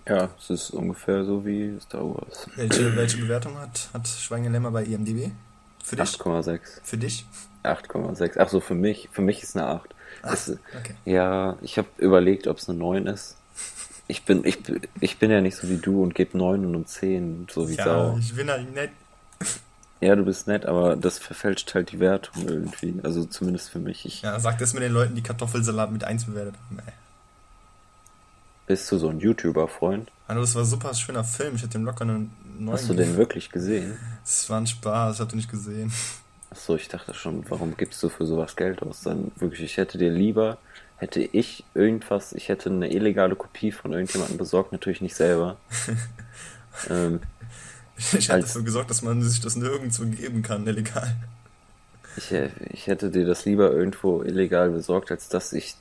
Ja, es ist ungefähr so wie Star Wars. Welche, welche Bewertung hat, hat Schweigen der Lämmer bei IMDb? Für dich? 8,6. Für dich? 8,6. Ach so, für mich. Für mich ist eine 8. Es, okay. Ja, ich habe überlegt, ob es eine 9 ist. Ich bin, ich, ich bin ja nicht so wie du und gebe 9 und 10, so wie ja, Sau. ich bin halt nett. Ja, du bist nett, aber das verfälscht halt die Wertung irgendwie. Also zumindest für mich. Ich ja, sag das mit den Leuten, die Kartoffelsalat mit 1 bewertet haben, ey. Bist du so ein YouTuber-Freund? Hallo, das war ein super schöner Film. Ich hatte dem locker einen neuen. Hast du den wirklich gesehen? Das war ein Spaß, ich hab den nicht gesehen. Achso, ich dachte schon, warum gibst du für sowas Geld aus? Dann wirklich, ich hätte dir lieber, hätte ich irgendwas, ich hätte eine illegale Kopie von irgendjemandem besorgt, natürlich nicht selber. ähm, ich hätte dafür gesorgt, dass man sich das nirgendwo geben kann, illegal. Ich, ich hätte dir das lieber irgendwo illegal besorgt, als dass ich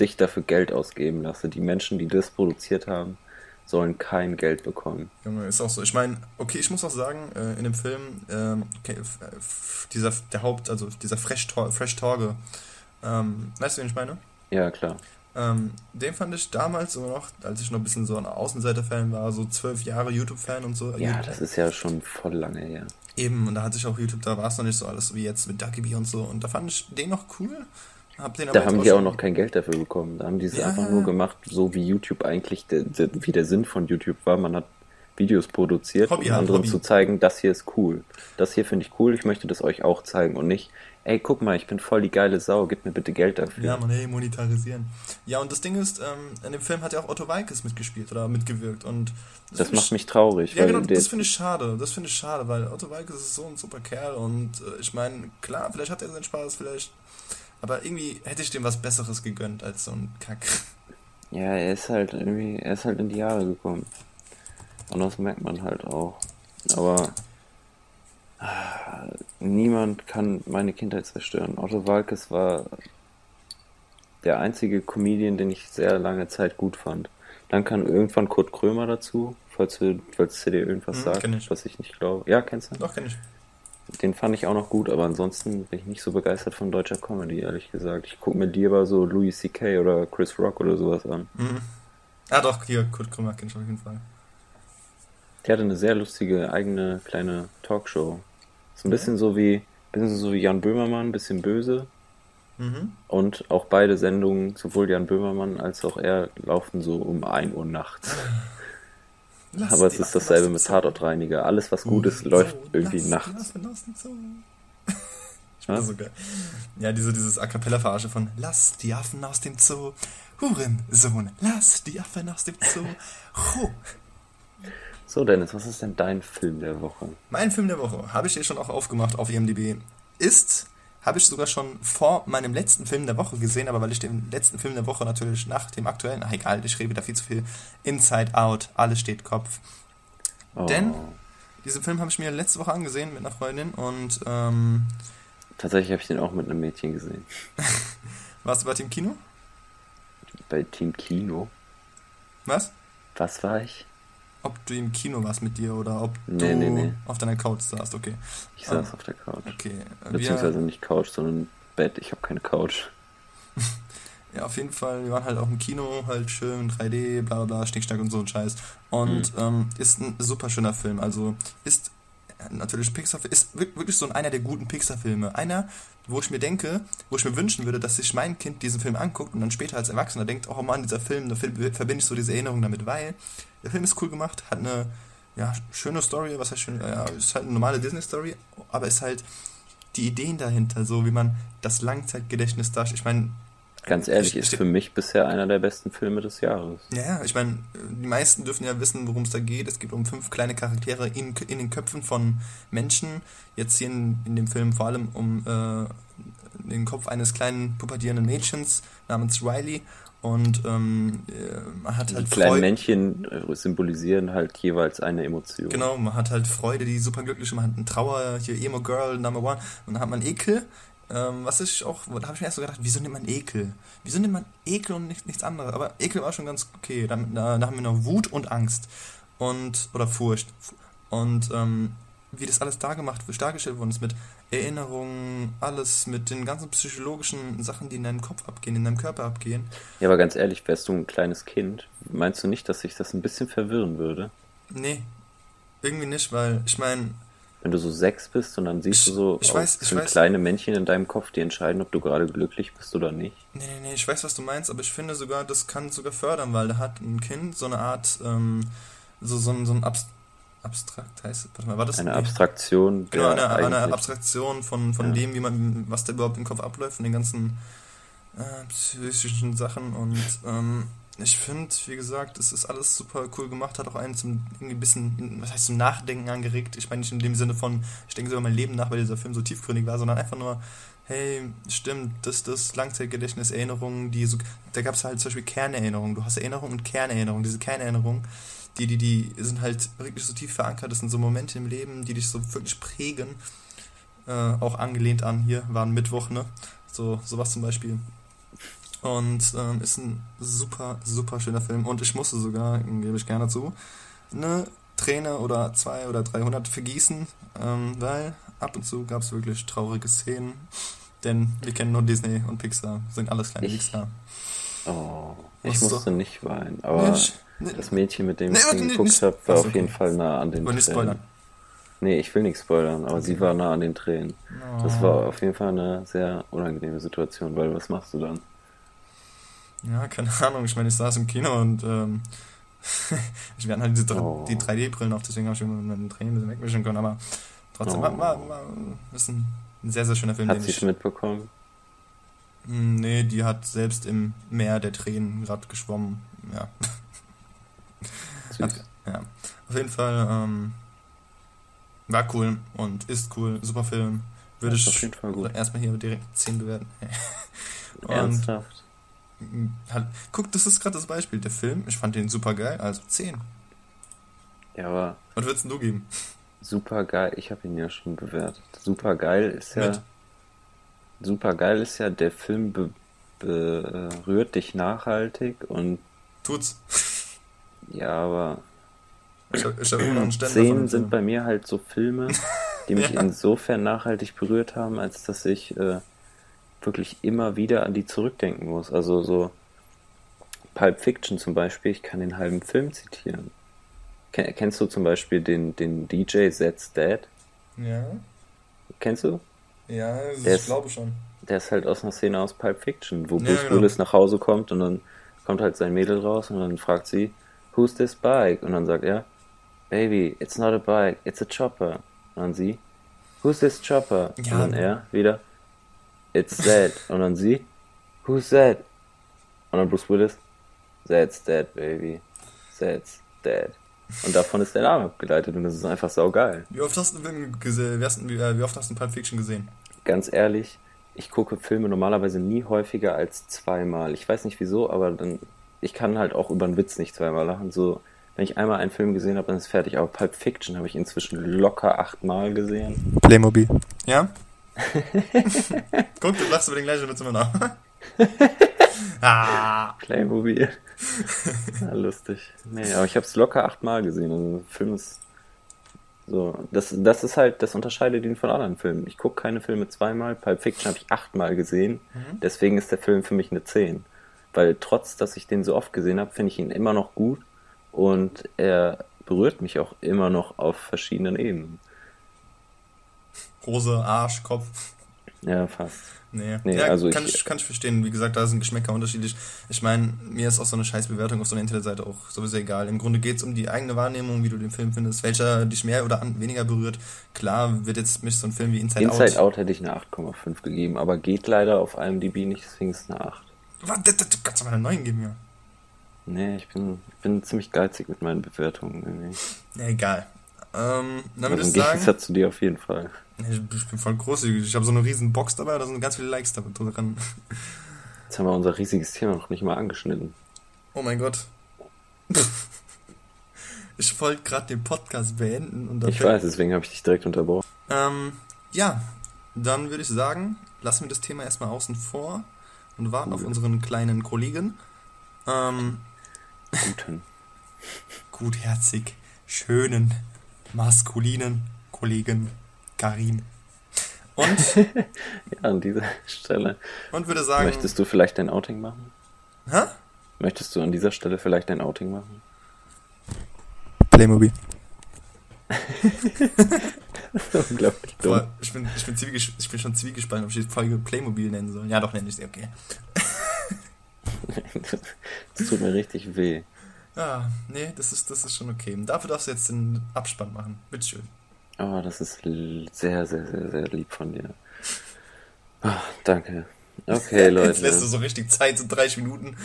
dich dafür Geld ausgeben lasse. Die Menschen, die das produziert haben, sollen kein Geld bekommen. Junge, ist auch so. Ich meine, okay, ich muss auch sagen, äh, in dem Film, ähm, okay, dieser, der Haupt, also dieser Fresh, Fresh Torge, ähm, weißt du, wen ich meine? Ja, klar. Ähm, den fand ich damals immer noch, als ich noch ein bisschen so ein Außenseiter-Fan war, so zwölf Jahre YouTube-Fan und so. Ja, das ist ja schon voll lange her. Eben, und da hatte ich auch YouTube, da war es noch nicht so alles wie jetzt mit Ducky und so. Und da fand ich den noch cool. Hab den aber da haben die auch noch kein Geld dafür bekommen. Da haben die es ja. einfach nur gemacht, so wie YouTube eigentlich, wie der Sinn von YouTube war. Man hat Videos produziert, Hobby um anderen Hobby. zu zeigen, das hier ist cool. Das hier finde ich cool, ich möchte das euch auch zeigen und nicht, ey, guck mal, ich bin voll die geile Sau, gib mir bitte Geld dafür. Ja, man, hey, monetarisieren. Ja, und das Ding ist, ähm, in dem Film hat ja auch Otto Walkes mitgespielt oder mitgewirkt und das, das macht ich, mich traurig. Ja, genau, das finde ich schade, das finde ich schade, weil Otto Walkes ist so ein super Kerl und äh, ich meine, klar, vielleicht hat er seinen Spaß, vielleicht, aber irgendwie hätte ich dem was Besseres gegönnt als so ein Kack. Ja, er ist halt irgendwie, er ist halt in die Jahre gekommen. Und das merkt man halt auch. Aber ah, niemand kann meine Kindheit zerstören. Otto Walkes war der einzige Comedian, den ich sehr lange Zeit gut fand. Dann kam irgendwann Kurt Krömer dazu, falls, du, falls dir irgendwas hm, sagt, ich. was ich nicht glaube. Ja, kennst du? Doch, kenn ich. Den fand ich auch noch gut, aber ansonsten bin ich nicht so begeistert von deutscher Comedy, ehrlich gesagt. Ich gucke mir lieber so Louis C.K. oder Chris Rock oder sowas an. Mhm. Ah, doch, hier, Kurt Krömer kenn ich auf jeden Fall. Der hatte eine sehr lustige eigene kleine Talkshow. Ist ein bisschen so wie, bisschen so wie Jan Böhmermann, ein bisschen böse. Mhm. Und auch beide Sendungen, sowohl Jan Böhmermann als auch er, laufen so um 1 Uhr nachts. Lass Aber es ist dasselbe mit Tatortreiniger. Alles, was gut ist, läuft so, irgendwie lass, nachts. Lass, lass so geil. Ja, diese, dieses A Cappella-Verarsche von Lass die Affen aus dem Zoo. Hurensohn, lass die Affen aus dem Zoo. Ho. So, Dennis, was ist denn dein Film der Woche? Mein Film der Woche, habe ich dir schon auch aufgemacht auf IMDb, ist, habe ich sogar schon vor meinem letzten Film der Woche gesehen, aber weil ich den letzten Film der Woche natürlich nach dem aktuellen, ach egal, ich rede wieder viel zu viel, Inside Out, alles steht Kopf. Oh. Denn diesen Film habe ich mir letzte Woche angesehen mit einer Freundin und ähm, Tatsächlich habe ich den auch mit einem Mädchen gesehen. Warst du bei Team Kino? Bei Team Kino? Was? Was war ich? Ob du im Kino warst mit dir oder ob nee, du nee, nee. auf deiner Couch saßt, okay. Ich saß um, auf der Couch. Okay. Beziehungsweise wir, nicht Couch, sondern Bett. Ich habe keine Couch. ja, auf jeden Fall, wir waren halt auch im Kino, halt schön 3D, bla bla bla, Schnickschnack und so ein Scheiß. Und mhm. ähm, ist ein super schöner Film. Also ist natürlich Pixar ist wirklich so einer der guten Pixar-Filme. Einer, wo ich mir denke, wo ich mir wünschen würde, dass sich mein Kind diesen Film anguckt und dann später als Erwachsener denkt, oh Mann, dieser Film, da verbinde ich so diese Erinnerung damit, weil der Film ist cool gemacht, hat eine ja, schöne Story, was heißt schön, ja, ist halt eine normale Disney-Story, aber ist halt die Ideen dahinter, so wie man das Langzeitgedächtnis darstellt. Ich meine, Ganz ehrlich, ist für mich bisher einer der besten Filme des Jahres. Ja, ich meine, die meisten dürfen ja wissen, worum es da geht. Es geht um fünf kleine Charaktere in, in den Köpfen von Menschen. Jetzt hier in, in dem Film vor allem um äh, den Kopf eines kleinen pubertierenden Mädchens namens Riley. Und ähm, äh, man hat halt Die kleinen Freude. Männchen äh, symbolisieren halt jeweils eine Emotion. Genau, man hat halt Freude, die super glückliche, man hat eine Trauer, hier Emo Girl, Number One. Und dann hat man Ekel, ähm, was ich auch, da habe ich mir erst so gedacht, wieso nimmt man Ekel? Wieso nimmt man Ekel und nicht, nichts anderes? Aber Ekel war schon ganz okay. Da, da, da haben wir noch Wut und Angst. Und, oder Furcht. Und ähm, wie das alles dargemacht, dargestellt worden ist mit Erinnerungen, alles mit den ganzen psychologischen Sachen, die in deinem Kopf abgehen, in deinem Körper abgehen. Ja, aber ganz ehrlich, wärst du ein kleines Kind, meinst du nicht, dass sich das ein bisschen verwirren würde? Nee, irgendwie nicht, weil ich meine, wenn du so sechs bist und dann siehst ich, du so ich weiß, ich weiß. kleine Männchen in deinem Kopf, die entscheiden, ob du gerade glücklich bist oder nicht. Nee, nee, nee, ich weiß, was du meinst, aber ich finde sogar, das kann sogar fördern, weil da hat ein Kind so eine Art, ähm, so, so, so ein Abst Abstrakt heißt, warte mal, war das? Eine Abstraktion. Genau, eine, eine Abstraktion von, von ja. dem, wie man, was da überhaupt im Kopf abläuft, von den ganzen äh, psychischen Sachen und ähm, ich finde, wie gesagt, es ist alles super cool gemacht, hat auch einen zum irgendwie bisschen, was heißt zum Nachdenken angeregt. Ich meine nicht in dem Sinne von, ich denke über mein Leben nach, weil dieser Film so tiefgründig war, sondern einfach nur, hey, stimmt, das, das Langzeitgedächtnis, Erinnerungen, die so, da gab es halt zum Beispiel Kernerinnerungen. Du hast Erinnerungen und Kernerinnerungen. Diese Kernerinnerungen, die, die, die sind halt wirklich so tief verankert. Das sind so Momente im Leben, die dich so wirklich prägen. Äh, auch angelehnt an, hier war ein Mittwoch, ne? So, sowas zum Beispiel. Und ähm, ist ein super, super schöner Film. Und ich musste sogar, gebe ich gerne zu, eine Träne oder zwei oder 300 vergießen, ähm, weil ab und zu gab es wirklich traurige Szenen. Denn wir kennen nur Disney und Pixar, sind alles kleine ich, Pixar. Oh, ich musste so? nicht weinen, aber nicht, das Mädchen, mit dem nee, ich nee, geguckt habe, war auf jeden Fall nah an den Tränen. nicht spoilern. Nee, ich will nichts spoilern, aber sie war nah an den Tränen. Oh. Das war auf jeden Fall eine sehr unangenehme Situation, weil was machst du dann? Ja, keine Ahnung. Ich meine, ich saß im Kino und ähm, ich werde halt diese, oh. die 3D-Brillen auf, deswegen habe ich mit den Tränen ein bisschen wegwischen können, aber trotzdem oh. war, war, war ist ein sehr, sehr schöner Film. Hat sie es mitbekommen? Hm, nee, die hat selbst im Meer der Tränen gerade geschwommen. Ja. Hat, ja. Auf jeden Fall ähm, war cool und ist cool. Super Film. Würde ich auf jeden Fall gut. erstmal hier direkt 10 bewerten. Ernsthaft? halt, guck, das ist gerade das Beispiel. Der Film, ich fand den super geil, also 10. Ja, aber. Was würdest du geben? Super geil, ich habe ihn ja schon bewertet. Super geil ist ja. Mit? Super geil ist ja, der Film be berührt dich nachhaltig und. Tut's. Ja, aber. Ich hab, ich hab Zehn sind bei mir halt so Filme, die mich ja. insofern nachhaltig berührt haben, als dass ich. Äh, wirklich immer wieder an die zurückdenken muss. Also so Pulp Fiction zum Beispiel, ich kann den halben Film zitieren. Kennst du zum Beispiel den, den DJ Zed's Dad? Ja. Kennst du? Ja, ich ist, glaube schon. Der ist halt aus einer Szene aus Pulp Fiction, wo ja, Bruce genau. Willis nach Hause kommt und dann kommt halt sein Mädel raus und dann fragt sie, who's this bike? Und dann sagt er, Baby, it's not a bike, it's a chopper. Und dann sie, who's this chopper? Ja, und dann er wieder, It's dead. Und dann sie, who's that? Und dann Bruce Willis, that's dead, baby. That's dead. Und davon ist der Name abgeleitet und das ist einfach saugeil. Wie oft hast du den gesehen? Wie, äh, wie oft hast du Pulp Fiction gesehen? Ganz ehrlich, ich gucke Filme normalerweise nie häufiger als zweimal. Ich weiß nicht wieso, aber dann, ich kann halt auch über einen Witz nicht zweimal lachen. So, wenn ich einmal einen Film gesehen habe, dann ist es fertig. Aber Pulp Fiction habe ich inzwischen locker achtmal gesehen. Playmobil. Ja? Guck, du lachst über den gleichen Witz immer nach. ah. Playmobil. ja, lustig. Nee, aber ich habe es locker achtmal gesehen. Also, der Film ist so, das, das ist halt, das unterscheidet ihn von anderen Filmen. Ich gucke keine Filme zweimal. Pulp Fiction habe ich achtmal gesehen. Mhm. Deswegen ist der Film für mich eine 10. Weil trotz, dass ich den so oft gesehen habe, finde ich ihn immer noch gut. Und er berührt mich auch immer noch auf verschiedenen Ebenen. Hose, Arsch, Kopf. Ja, fast. Nee, nee ja, also kann ich, ich, kann ich verstehen. Wie gesagt, da sind Geschmäcker unterschiedlich. Ich meine, mir ist auch so eine Scheißbewertung auf so einer Internetseite auch sowieso egal. Im Grunde geht es um die eigene Wahrnehmung, wie du den Film findest, welcher dich mehr oder weniger berührt. Klar wird jetzt mich so ein Film wie Inside, Inside Out... Inside Out hätte ich eine 8,5 gegeben, aber geht leider auf IMDb nicht, deswegen ist es eine 8. Du kannst doch mal eine 9 geben, ja. Nee, ich bin, ich bin ziemlich geizig mit meinen Bewertungen irgendwie. Ja, egal. Ähm, dann ich sagen... Gegensatz zu dir auf jeden Fall. Ich bin voll großzügig. Ich habe so eine riesen Box dabei, da sind ganz viele Likes dran. Jetzt haben wir unser riesiges Thema noch nicht mal angeschnitten. Oh mein Gott. ich wollte gerade den Podcast beenden. Und ich weiß, deswegen habe ich dich direkt unterbrochen. Ähm, ja, dann würde ich sagen, lassen wir das Thema erstmal außen vor und warten Gut. auf unseren kleinen Kollegen. Ähm, Guten. gutherzig, schönen, maskulinen Kollegen. Karim. Und? ja, an dieser Stelle. Und würde sagen. Möchtest du vielleicht dein Outing machen? Hä? Möchtest du an dieser Stelle vielleicht dein Outing machen? Playmobil. unglaublich dumm. Boah, ich, bin, ich, bin ich bin schon zwiegespalten, ob ich die Folge Playmobil nennen soll. Ja, doch, nenne ich sie, okay. das tut mir richtig weh. Ja, nee, das ist, das ist schon okay. Dafür darfst du jetzt den Abspann machen. Bitteschön. Oh, das ist sehr, sehr, sehr, sehr lieb von dir. Oh, danke. Okay, Leute. Jetzt lässt du so richtig Zeit, so 30 Minuten.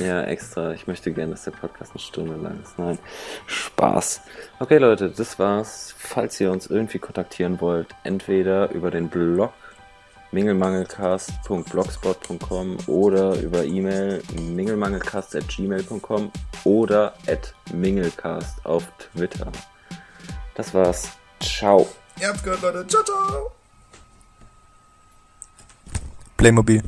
Ja, extra. Ich möchte gerne, dass der Podcast eine Stunde lang ist. Nein, Spaß. Okay, Leute, das war's. Falls ihr uns irgendwie kontaktieren wollt, entweder über den Blog mingelmangelcast.blogspot.com oder über E-Mail mingelmangelcast.gmail.com oder at mingelcast auf Twitter. Das war's. Ciao. Ihr habt's gehört, Leute. Ciao, ciao. Playmobil.